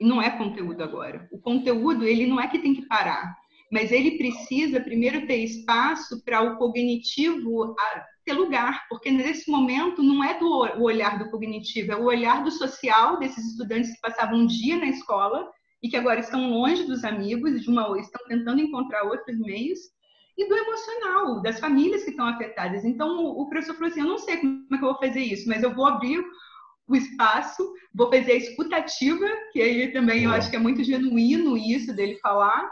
E não é conteúdo agora. O conteúdo, ele não é que tem que parar, mas ele precisa primeiro ter espaço para o cognitivo ter lugar, porque nesse momento não é do o olhar do cognitivo, é o olhar do social desses estudantes que passavam um dia na escola e que agora estão longe dos amigos e de uma estão tentando encontrar outros meios e do emocional, das famílias que estão afetadas. Então, o, professor falou assim: eu não sei como é que eu vou fazer isso, mas eu vou abrir o espaço, vou fazer a escutativa, que aí também eu acho que é muito genuíno isso dele falar,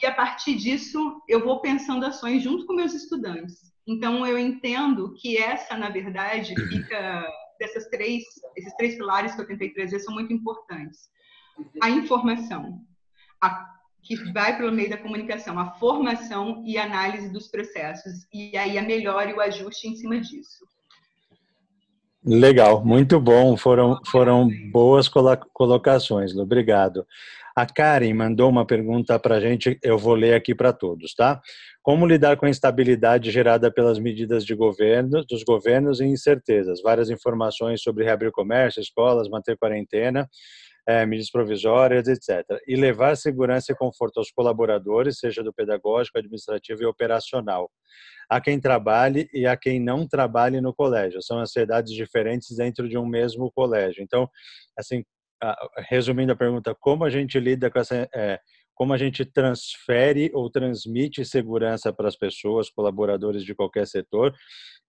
e a partir disso eu vou pensando ações junto com meus estudantes. Então, eu entendo que essa, na verdade, fica dessas três, esses três pilares que eu tentei trazer são muito importantes. A informação, a que vai pelo meio da comunicação, a formação e análise dos processos, e aí a melhora e o ajuste em cima disso. Legal, muito bom, foram, foram boas colocações, obrigado. A Karen mandou uma pergunta para a gente, eu vou ler aqui para todos, tá? Como lidar com a instabilidade gerada pelas medidas de governo, dos governos e incertezas? Várias informações sobre reabrir comércio, escolas, manter quarentena, é, medidas provisórias, etc. E levar segurança e conforto aos colaboradores, seja do pedagógico, administrativo e operacional. A quem trabalhe e a quem não trabalhe no colégio. São ansiedades diferentes dentro de um mesmo colégio. Então, assim, resumindo a pergunta, como a gente lida com essa... É, como a gente transfere ou transmite segurança para as pessoas, colaboradores de qualquer setor,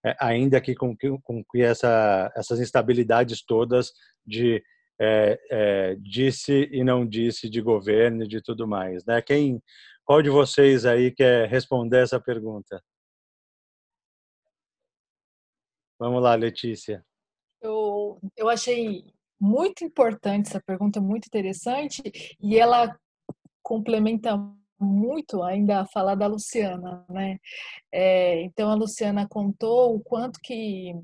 é, ainda que com, com que essa, essas instabilidades todas de é, é, disse e não disse de governo e de tudo mais. Né? Quem, qual de vocês aí quer responder essa pergunta? Vamos lá, Letícia. Eu, eu achei muito importante essa pergunta, muito interessante, e ela complementa muito ainda a falar da Luciana, né? É, então a Luciana contou o quanto que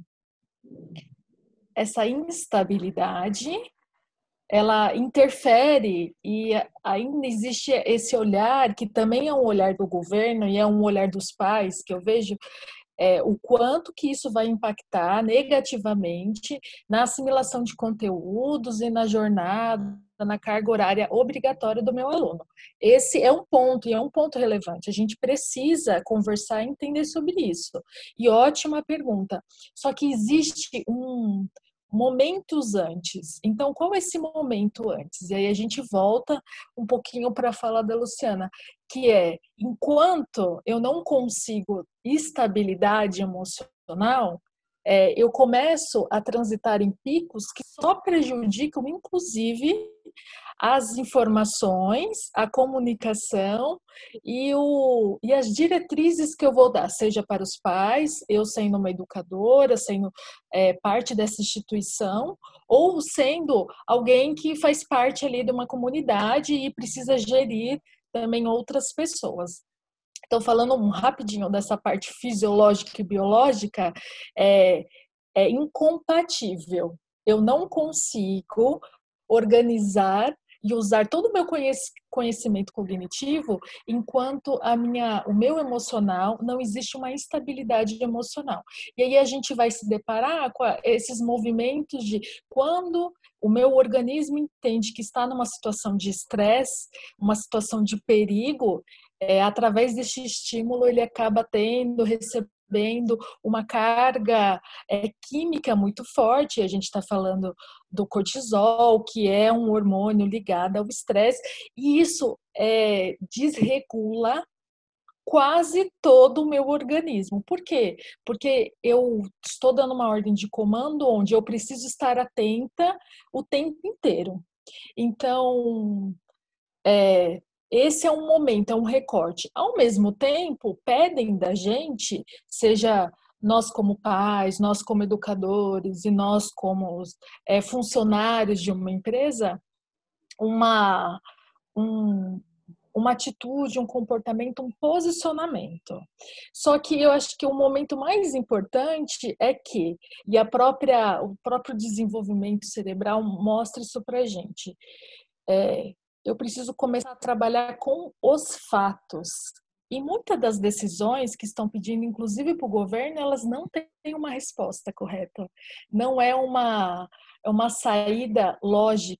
essa instabilidade ela interfere e ainda existe esse olhar que também é um olhar do governo e é um olhar dos pais que eu vejo é, o quanto que isso vai impactar negativamente na assimilação de conteúdos e na jornada, na carga horária obrigatória do meu aluno. Esse é um ponto, e é um ponto relevante. A gente precisa conversar e entender sobre isso. E ótima pergunta. Só que existe um, momentos antes. Então, qual é esse momento antes? E aí a gente volta um pouquinho para falar da Luciana, que é enquanto eu não consigo estabilidade emocional, é, eu começo a transitar em picos que só prejudicam, inclusive, as informações, a comunicação e, o, e as diretrizes que eu vou dar, seja para os pais, eu sendo uma educadora, sendo é, parte dessa instituição, ou sendo alguém que faz parte ali de uma comunidade e precisa gerir também outras pessoas. Então, falando rapidinho dessa parte fisiológica e biológica, é, é incompatível. Eu não consigo organizar e usar todo o meu conhecimento cognitivo enquanto a minha, o meu emocional não existe uma estabilidade emocional. E aí a gente vai se deparar com esses movimentos de quando o meu organismo entende que está numa situação de estresse, uma situação de perigo, é, através desse estímulo ele acaba tendo, recebendo uma carga é, química muito forte. A gente está falando do cortisol, que é um hormônio ligado ao estresse, e isso é, desregula quase todo o meu organismo. Por quê? Porque eu estou dando uma ordem de comando onde eu preciso estar atenta o tempo inteiro. Então, é, esse é um momento, é um recorte. Ao mesmo tempo, pedem da gente, seja nós como pais, nós como educadores e nós como é, funcionários de uma empresa, uma, um, uma atitude, um comportamento, um posicionamento. Só que eu acho que o momento mais importante é que, e a própria, o próprio desenvolvimento cerebral mostra isso para gente, é, eu preciso começar a trabalhar com os fatos. E muitas das decisões que estão pedindo, inclusive para o governo, elas não têm uma resposta correta. Não é uma, é uma saída lógica.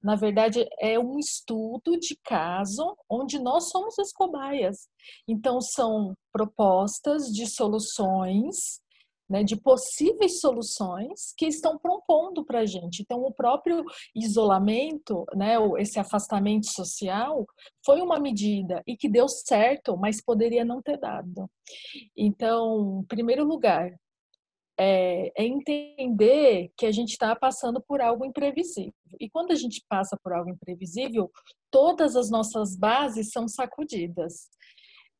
Na verdade, é um estudo de caso onde nós somos as cobaias. Então, são propostas de soluções né, de possíveis soluções que estão propondo para a gente. Então, o próprio isolamento, né, esse afastamento social, foi uma medida e que deu certo, mas poderia não ter dado. Então, em primeiro lugar, é, é entender que a gente está passando por algo imprevisível. E quando a gente passa por algo imprevisível, todas as nossas bases são sacudidas.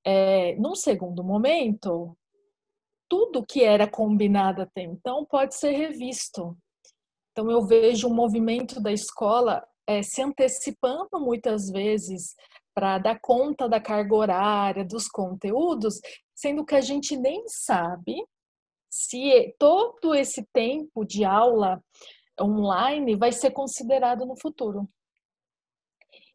É, num segundo momento, tudo que era combinado até então pode ser revisto. Então, eu vejo o movimento da escola é, se antecipando muitas vezes para dar conta da carga horária, dos conteúdos, sendo que a gente nem sabe se todo esse tempo de aula online vai ser considerado no futuro.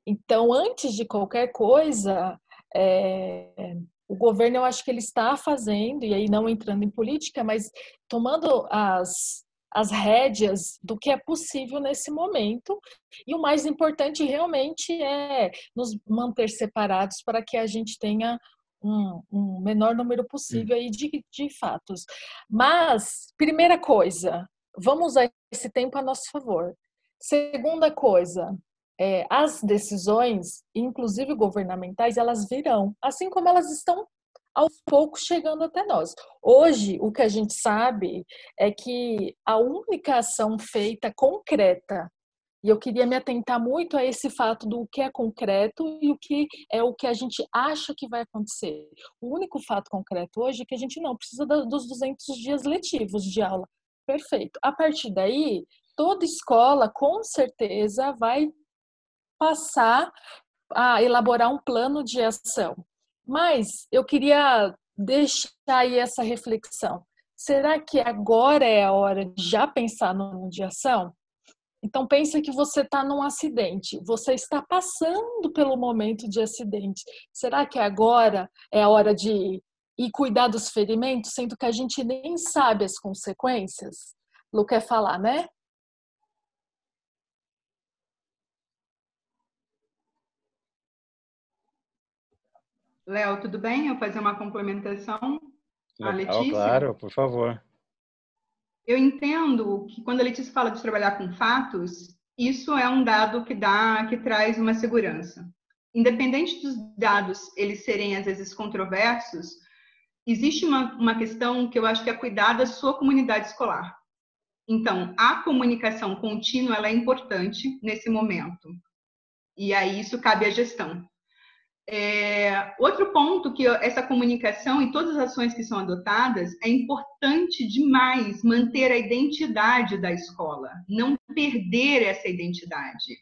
Então, antes de qualquer coisa, é, o governo, eu acho que ele está fazendo, e aí não entrando em política, mas tomando as, as rédeas do que é possível nesse momento. E o mais importante realmente é nos manter separados para que a gente tenha um, um menor número possível aí de, de fatos. Mas, primeira coisa, vamos usar esse tempo a nosso favor. Segunda coisa, é, as decisões, inclusive governamentais, elas virão, assim como elas estão aos poucos chegando até nós. Hoje, o que a gente sabe é que a única ação feita concreta, e eu queria me atentar muito a esse fato do que é concreto e o que é o que a gente acha que vai acontecer. O único fato concreto hoje é que a gente não precisa dos 200 dias letivos de aula. Perfeito. A partir daí, toda escola com certeza vai passar a elaborar um plano de ação. Mas eu queria deixar aí essa reflexão. Será que agora é a hora de já pensar no plano de ação? Então pensa que você está num acidente, você está passando pelo momento de acidente. Será que agora é a hora de ir cuidar dos ferimentos, sendo que a gente nem sabe as consequências? Lu quer falar, né? Léo, tudo bem? Eu fazer uma complementação Legal, Letícia? Claro, por favor. Eu entendo que quando a Letícia fala de trabalhar com fatos, isso é um dado que dá, que traz uma segurança. Independente dos dados eles serem às vezes controversos, existe uma, uma questão que eu acho que é cuidar da sua comunidade escolar. Então, a comunicação contínua é importante nesse momento. E aí isso cabe à gestão. É, outro ponto que essa comunicação e todas as ações que são adotadas é importante demais manter a identidade da escola, não perder essa identidade.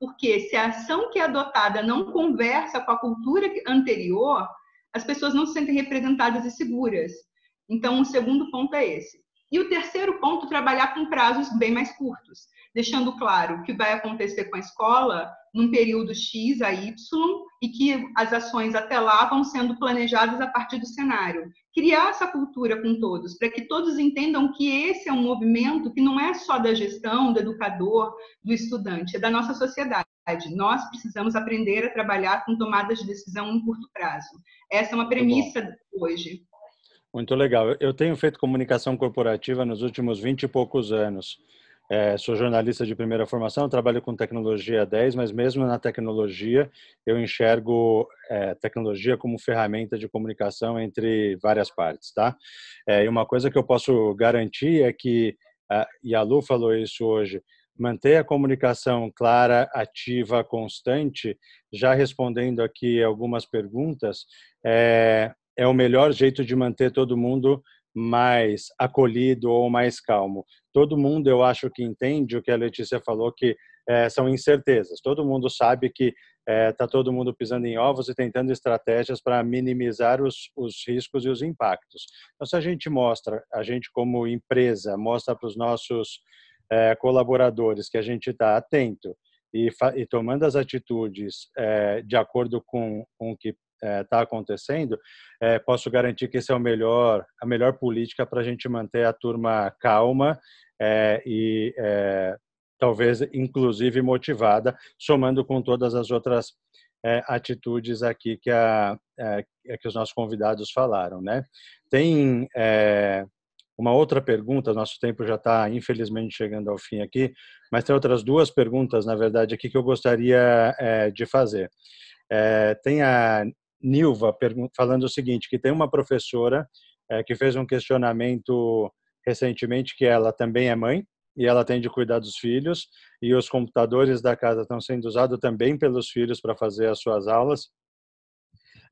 Porque se a ação que é adotada não conversa com a cultura anterior, as pessoas não se sentem representadas e seguras. Então, o segundo ponto é esse. E o terceiro ponto, trabalhar com prazos bem mais curtos, deixando claro o que vai acontecer com a escola num período X a Y e que as ações até lá vão sendo planejadas a partir do cenário. Criar essa cultura com todos, para que todos entendam que esse é um movimento que não é só da gestão, do educador, do estudante, é da nossa sociedade. Nós precisamos aprender a trabalhar com tomadas de decisão em curto prazo. Essa é uma premissa hoje. Muito legal. Eu tenho feito comunicação corporativa nos últimos 20 e poucos anos. É, sou jornalista de primeira formação, trabalho com tecnologia há 10, mas mesmo na tecnologia, eu enxergo é, tecnologia como ferramenta de comunicação entre várias partes, tá? É, e uma coisa que eu posso garantir é que, a, e a Lu falou isso hoje, manter a comunicação clara, ativa, constante, já respondendo aqui algumas perguntas, é, é o melhor jeito de manter todo mundo mais acolhido ou mais calmo. Todo mundo, eu acho que entende o que a Letícia falou, que é, são incertezas. Todo mundo sabe que está é, tá todo mundo pisando em ovos e tentando estratégias para minimizar os, os riscos e os impactos. Então, se a gente mostra, a gente como empresa, mostra para os nossos é, colaboradores que a gente está atento e, e, tomando as atitudes é, de acordo com, com o que está é, acontecendo, é, posso garantir que esse é o melhor, a melhor política para a gente manter a turma calma é, e é, talvez inclusive motivada, somando com todas as outras é, atitudes aqui que, a, é, que os nossos convidados falaram, né? Tem uma outra pergunta, nosso tempo já está infelizmente chegando ao fim aqui, mas tem outras duas perguntas, na verdade, aqui que eu gostaria de fazer. É, tem a Nilva falando o seguinte, que tem uma professora é, que fez um questionamento recentemente que ela também é mãe e ela tem de cuidar dos filhos e os computadores da casa estão sendo usados também pelos filhos para fazer as suas aulas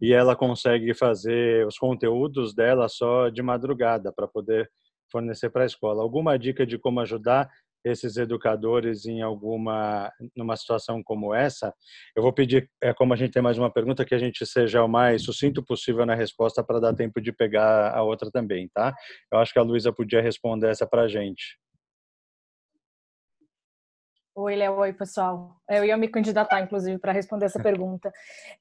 e ela consegue fazer os conteúdos dela só de madrugada para poder fornecer para a escola. Alguma dica de como ajudar esses educadores em alguma numa situação como essa, eu vou pedir, é, como a gente tem mais uma pergunta, que a gente seja o mais sucinto possível na resposta para dar tempo de pegar a outra também, tá? Eu acho que a Luísa podia responder essa para a gente. Oi, Léo. Oi, pessoal. Eu ia me candidatar, inclusive, para responder essa pergunta.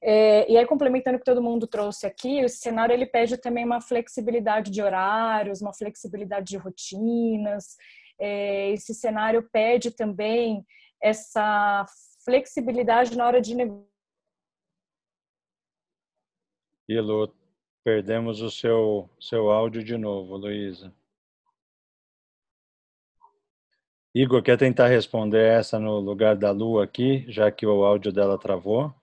É, e aí, complementando o que todo mundo trouxe aqui, esse cenário ele pede também uma flexibilidade de horários, uma flexibilidade de rotinas, é, esse cenário pede também essa flexibilidade na hora de negociar. E Lu, perdemos o seu, seu áudio de novo, Luísa. Igor, quer tentar responder essa no lugar da Lu aqui, já que o áudio dela travou?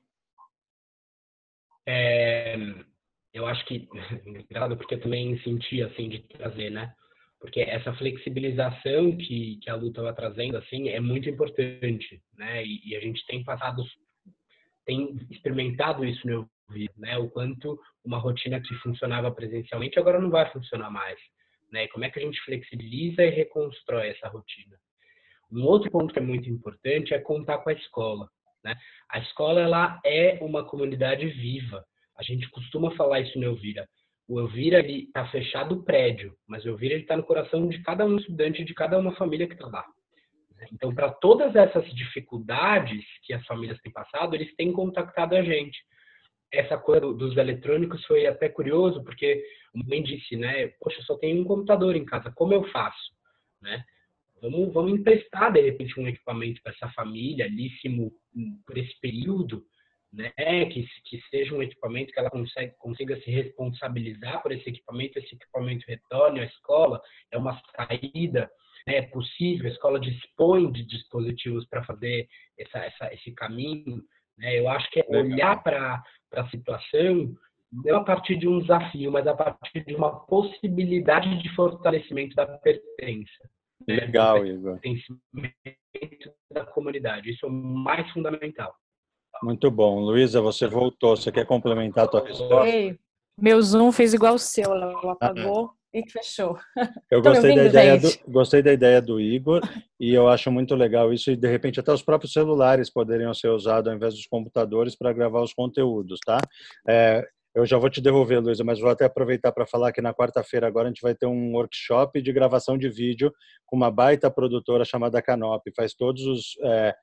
É, eu acho que, porque eu também senti assim de trazer, né? Porque essa flexibilização que, que a luta estava trazendo assim é muito importante, né? E, e, a gente tem passado, tem experimentado isso no ouvido, né? O quanto uma rotina que funcionava presencialmente agora não vai funcionar mais, né? E como é que a gente flexibiliza e reconstrói essa rotina? Um outro ponto que é muito importante é contar com a escola, né? A escola ela é uma comunidade viva. A gente costuma falar isso no Elvira o Elvira está fechado o prédio, mas o Elvira está no coração de cada um estudante, de cada uma família que está lá. Então, para todas essas dificuldades que as famílias têm passado, eles têm contactado a gente. Essa coisa dos eletrônicos foi até curioso, porque mãe disse, né? Poxa, só tenho um computador em casa, como eu faço? Né? Vamos, vamos emprestar, de repente, um equipamento para essa família, líssimo por esse período, né, que, que seja um equipamento que ela consegue, consiga se responsabilizar por esse equipamento, esse equipamento retorne à escola, é uma saída né, é possível, a escola dispõe de dispositivos para fazer essa, essa, esse caminho. Né? Eu acho que é olhar para a situação não a partir de um desafio, mas a partir de uma possibilidade de fortalecimento da pertença. Legal, Igor. Pertencimento da comunidade. Isso é o mais fundamental. Muito bom. Luísa, você voltou. Você quer complementar a tua resposta? Ei, meu Zoom fez igual o seu, ela apagou e fechou. Eu gostei, ouvindo, da ideia do, gostei da ideia do Igor e eu acho muito legal isso e de repente até os próprios celulares poderiam ser usados ao invés dos computadores para gravar os conteúdos, tá? É, eu já vou te devolver, Luísa, mas vou até aproveitar para falar que na quarta-feira agora a gente vai ter um workshop de gravação de vídeo com uma baita produtora chamada Canop. Faz todos os é,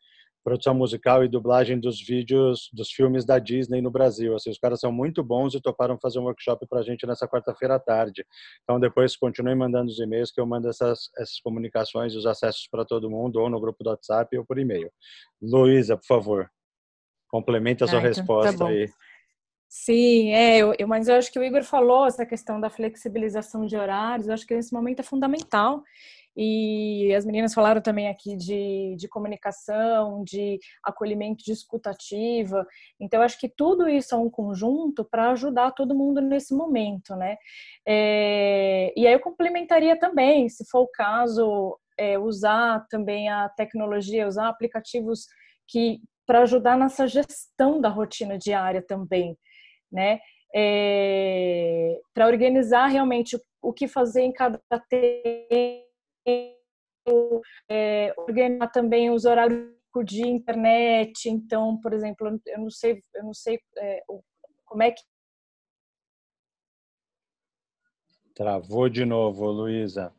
produção musical e dublagem dos vídeos dos filmes da Disney no Brasil. Assim, os caras são muito bons e toparam fazer um workshop para a gente nessa quarta-feira à tarde. Então, depois continue mandando os e-mails que eu mando essas, essas comunicações e os acessos para todo mundo, ou no grupo do WhatsApp ou por e-mail. Luísa, por favor, complemente a sua ah, então, tá resposta tá aí. Sim, é, eu, eu, mas eu acho que o Igor falou essa questão da flexibilização de horários, eu acho que nesse momento é fundamental. E as meninas falaram também aqui de, de comunicação, de acolhimento, de escutativa. Então, acho que tudo isso é um conjunto para ajudar todo mundo nesse momento, né? É, e aí eu complementaria também, se for o caso, é, usar também a tecnologia, usar aplicativos que para ajudar nessa gestão da rotina diária também, né? É, para organizar realmente o, o que fazer em cada tempo é, organizar também os horários de internet. Então, por exemplo, eu não sei, eu não sei é, como é que Travou de novo, Luísa.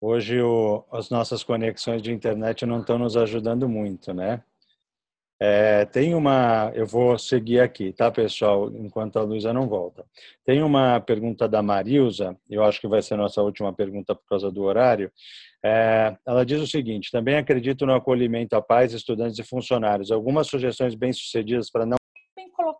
Hoje o, as nossas conexões de internet não estão nos ajudando muito, né? É, tem uma, eu vou seguir aqui, tá, pessoal, enquanto a Luísa não volta. Tem uma pergunta da Marilza, eu acho que vai ser nossa última pergunta por causa do horário. É, ela diz o seguinte: também acredito no acolhimento a pais, estudantes e funcionários. Algumas sugestões bem-sucedidas para não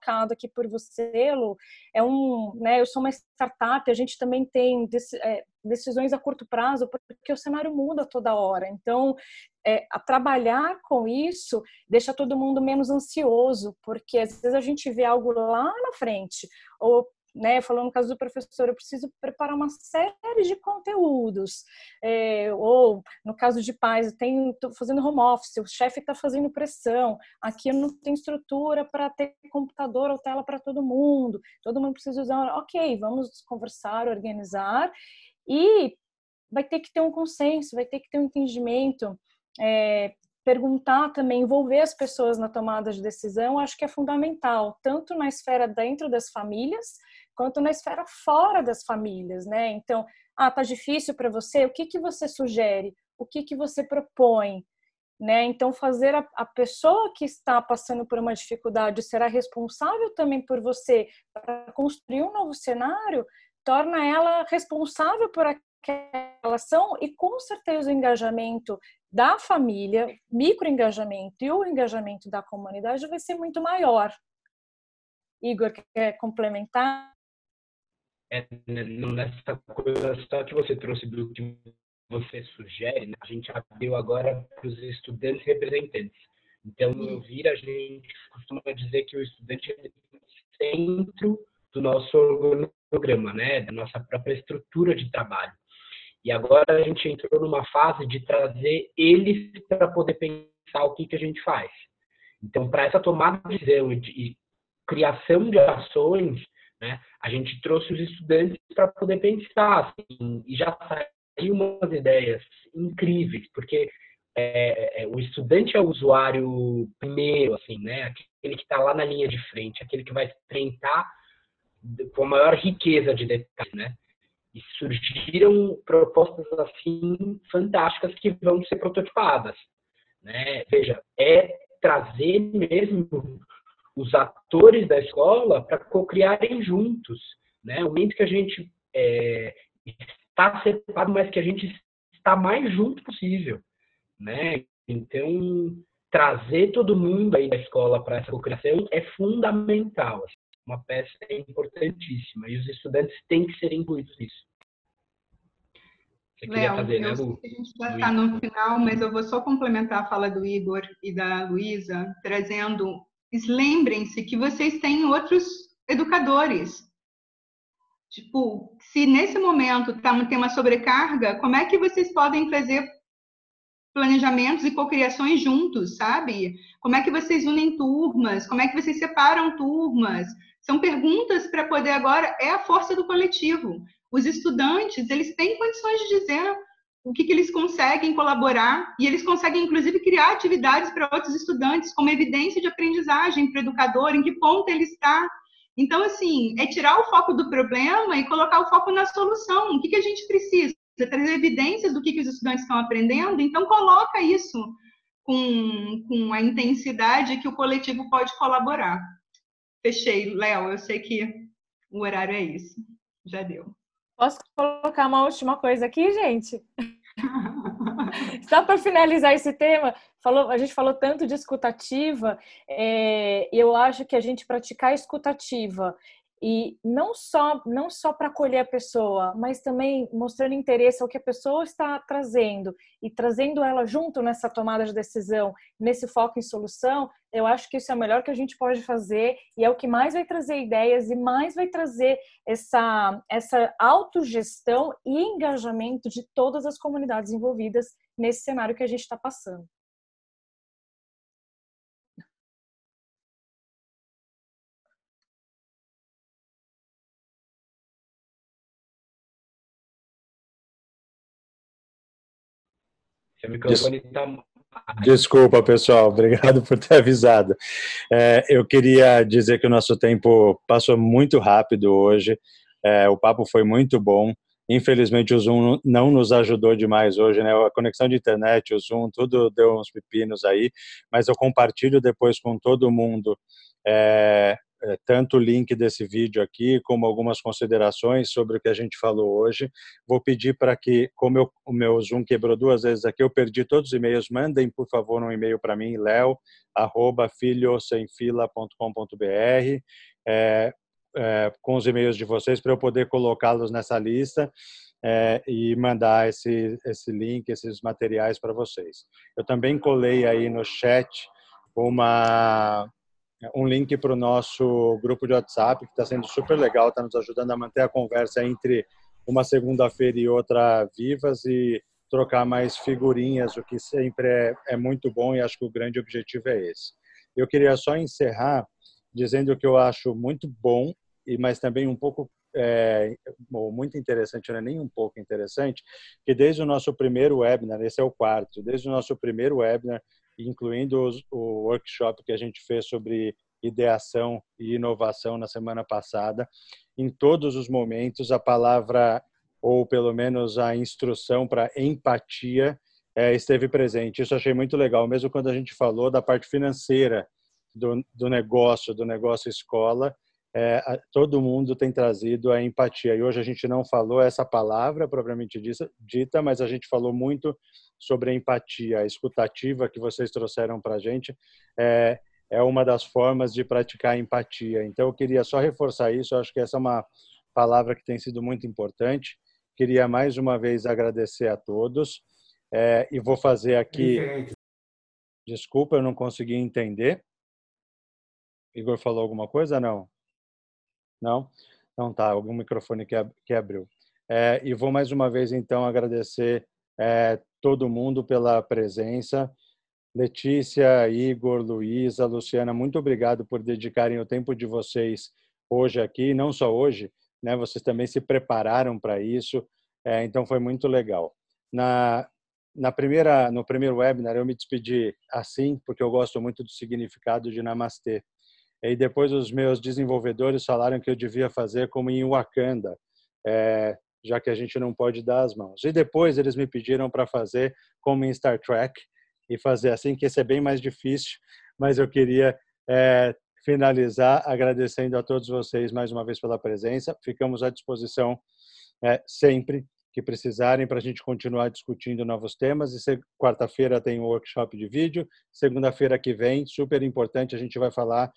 colocado aqui por você, Lu, é um, né, eu sou uma startup, a gente também tem é, decisões a curto prazo, porque o cenário muda toda hora. Então, é, a trabalhar com isso deixa todo mundo menos ansioso, porque às vezes a gente vê algo lá na frente, ou né, falando no caso do professor, eu preciso preparar uma série de conteúdos. É, ou, no caso de pais, eu fazendo home office, o chefe está fazendo pressão, aqui eu não tenho estrutura para ter computador ou tela para todo mundo, todo mundo precisa usar. Ok, vamos conversar, organizar, e vai ter que ter um consenso, vai ter que ter um entendimento. É, perguntar também, envolver as pessoas na tomada de decisão, acho que é fundamental, tanto na esfera dentro das famílias, quanto na esfera fora das famílias, né? Então, ah, tá difícil para você, o que que você sugere? O que que você propõe? Né? Então, fazer a, a pessoa que está passando por uma dificuldade será responsável também por você para construir um novo cenário, torna ela responsável por aquela ação e com certeza o engajamento da família, microengajamento e o engajamento da comunidade vai ser muito maior. Igor, quer complementar? É, nessa coisa só que você trouxe do que você sugere, né? a gente abriu agora para os estudantes representantes. Então, no VIR, a gente costuma dizer que o estudante é o centro do nosso organograma, né? da nossa própria estrutura de trabalho. E agora a gente entrou numa fase de trazer eles para poder pensar o que, que a gente faz. Então, para essa tomada de decisão e criação de ações, né, a gente trouxe os estudantes para poder pensar assim, e já saiu umas ideias incríveis, porque é, é, o estudante é o usuário primeiro, assim, né, aquele que está lá na linha de frente, aquele que vai experimentar com a maior riqueza de detalhes, né? E surgiram propostas assim fantásticas que vão ser prototipadas. Né? Veja, é trazer mesmo os atores da escola para co-criarem juntos. Né? O momento que a gente é, está separado, mas que a gente está mais junto possível. Né? Então, trazer todo mundo aí da escola para essa cocriação é fundamental uma peça importantíssima e os estudantes têm que ser incluídos nisso. Você Léo, fazer, né, Lu? A gente já está no final, mas eu vou só complementar a fala do Igor e da Luísa, trazendo. Lembrem-se que vocês têm outros educadores. Tipo, se nesse momento tá, tem uma sobrecarga, como é que vocês podem fazer planejamentos e cocriações juntos, sabe? Como é que vocês unem turmas? Como é que vocês separam turmas? São perguntas para poder agora é a força do coletivo. Os estudantes, eles têm condições de dizer o que, que eles conseguem colaborar e eles conseguem inclusive criar atividades para outros estudantes como evidência de aprendizagem para o educador, em que ponto ele está. Então, assim, é tirar o foco do problema e colocar o foco na solução. O que, que a gente precisa? Trazer evidências do que, que os estudantes estão aprendendo. Então, coloca isso com, com a intensidade que o coletivo pode colaborar. Fechei, Léo. Eu sei que o horário é isso. Já deu. Posso colocar uma última coisa aqui, gente? Só para finalizar esse tema, falou, a gente falou tanto de escutativa, é, eu acho que a gente praticar escutativa e não só não só para acolher a pessoa, mas também mostrando interesse ao que a pessoa está trazendo e trazendo ela junto nessa tomada de decisão, nesse foco em solução, eu acho que isso é o melhor que a gente pode fazer e é o que mais vai trazer ideias e mais vai trazer essa essa autogestão e engajamento de todas as comunidades envolvidas nesse cenário que a gente está passando. Seu microfone está. Desculpa, pessoal, obrigado por ter avisado. É, eu queria dizer que o nosso tempo passou muito rápido hoje, é, o papo foi muito bom. Infelizmente, o Zoom não nos ajudou demais hoje, né? A conexão de internet, o Zoom, tudo deu uns pepinos aí, mas eu compartilho depois com todo mundo é, é, tanto o link desse vídeo aqui, como algumas considerações sobre o que a gente falou hoje. Vou pedir para que, como eu, o meu Zoom quebrou duas vezes aqui, eu perdi todos os e-mails, mandem, por favor, um e-mail para mim, leo, arroba filhosemfila.com.br, é, é, com os e-mails de vocês, para eu poder colocá-los nessa lista. É, e mandar esse, esse link, esses materiais para vocês. Eu também colei aí no chat uma um link para o nosso grupo de WhatsApp, que está sendo super legal, está nos ajudando a manter a conversa entre uma segunda-feira e outra vivas e trocar mais figurinhas, o que sempre é, é, muito bom e acho que o grande objetivo é esse. Eu queria só encerrar dizendo que eu acho muito bom, e mas também um pouco é, muito interessante, não é nem um pouco interessante, que desde o nosso primeiro webinar, esse é o quarto, desde o nosso primeiro webinar, incluindo os, o workshop que a gente fez sobre ideação e inovação na semana passada. Em todos os momentos, a palavra, ou pelo menos a instrução para empatia, é, esteve presente. Isso achei muito legal, mesmo quando a gente falou da parte financeira do, do negócio, do negócio escola, é, todo mundo tem trazido a empatia. E hoje a gente não falou essa palavra propriamente dita, mas a gente falou muito sobre a empatia, a escutativa que vocês trouxeram para a gente. É, é uma das formas de praticar a empatia. Então, eu queria só reforçar isso. Eu acho que essa é uma palavra que tem sido muito importante. Queria mais uma vez agradecer a todos. É, e vou fazer aqui. Desculpa, eu não consegui entender. Igor falou alguma coisa? Não. Não? Então tá, algum microfone que, que abriu. É, e vou mais uma vez, então, agradecer é, todo mundo pela presença. Letícia, Igor, Luísa, Luciana, muito obrigado por dedicarem o tempo de vocês hoje aqui, não só hoje, né? Vocês também se prepararam para isso, é, então foi muito legal. Na na primeira no primeiro webinar eu me despedi assim porque eu gosto muito do significado de Namastê. E depois os meus desenvolvedores falaram que eu devia fazer como em Wakanda, é, já que a gente não pode dar as mãos. E depois eles me pediram para fazer como em Star Trek e fazer assim, que esse é bem mais difícil, mas eu queria é, finalizar agradecendo a todos vocês mais uma vez pela presença. Ficamos à disposição é, sempre que precisarem para a gente continuar discutindo novos temas. E quarta-feira tem um workshop de vídeo. Segunda-feira que vem, super importante, a gente vai falar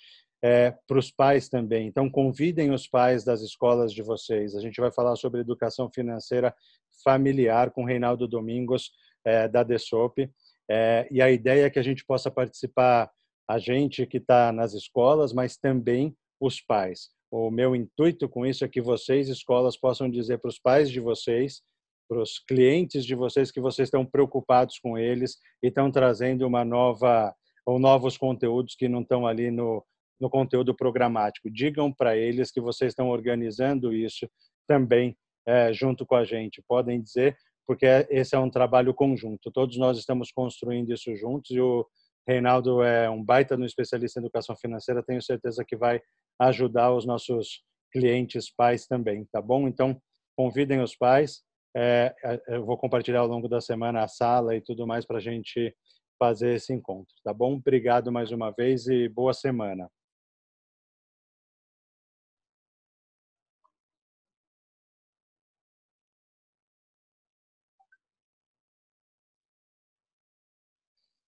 é, para os pais também. Então, convidem os pais das escolas de vocês. A gente vai falar sobre educação financeira familiar com Reinaldo Domingos, é, da DESOP. É, e a ideia é que a gente possa participar, a gente que está nas escolas, mas também os pais. o meu intuito com isso é que vocês, escolas, possam dizer para os pais de vocês, para os clientes de vocês, que vocês estão preocupados com eles e estão trazendo uma nova ou novos conteúdos que não estão ali no, no conteúdo programático. Digam para eles que vocês estão organizando isso também é, junto com a gente. Podem dizer, porque esse é um trabalho conjunto. Todos nós estamos construindo isso juntos e o Reinaldo é um baita no especialista em educação financeira. Tenho certeza que vai ajudar os nossos clientes pais também, tá bom? Então, convidem os pais. É, é eu vou compartilhar ao longo da semana a sala e tudo mais para a gente fazer esse encontro, tá bom? Obrigado mais uma vez e boa semana.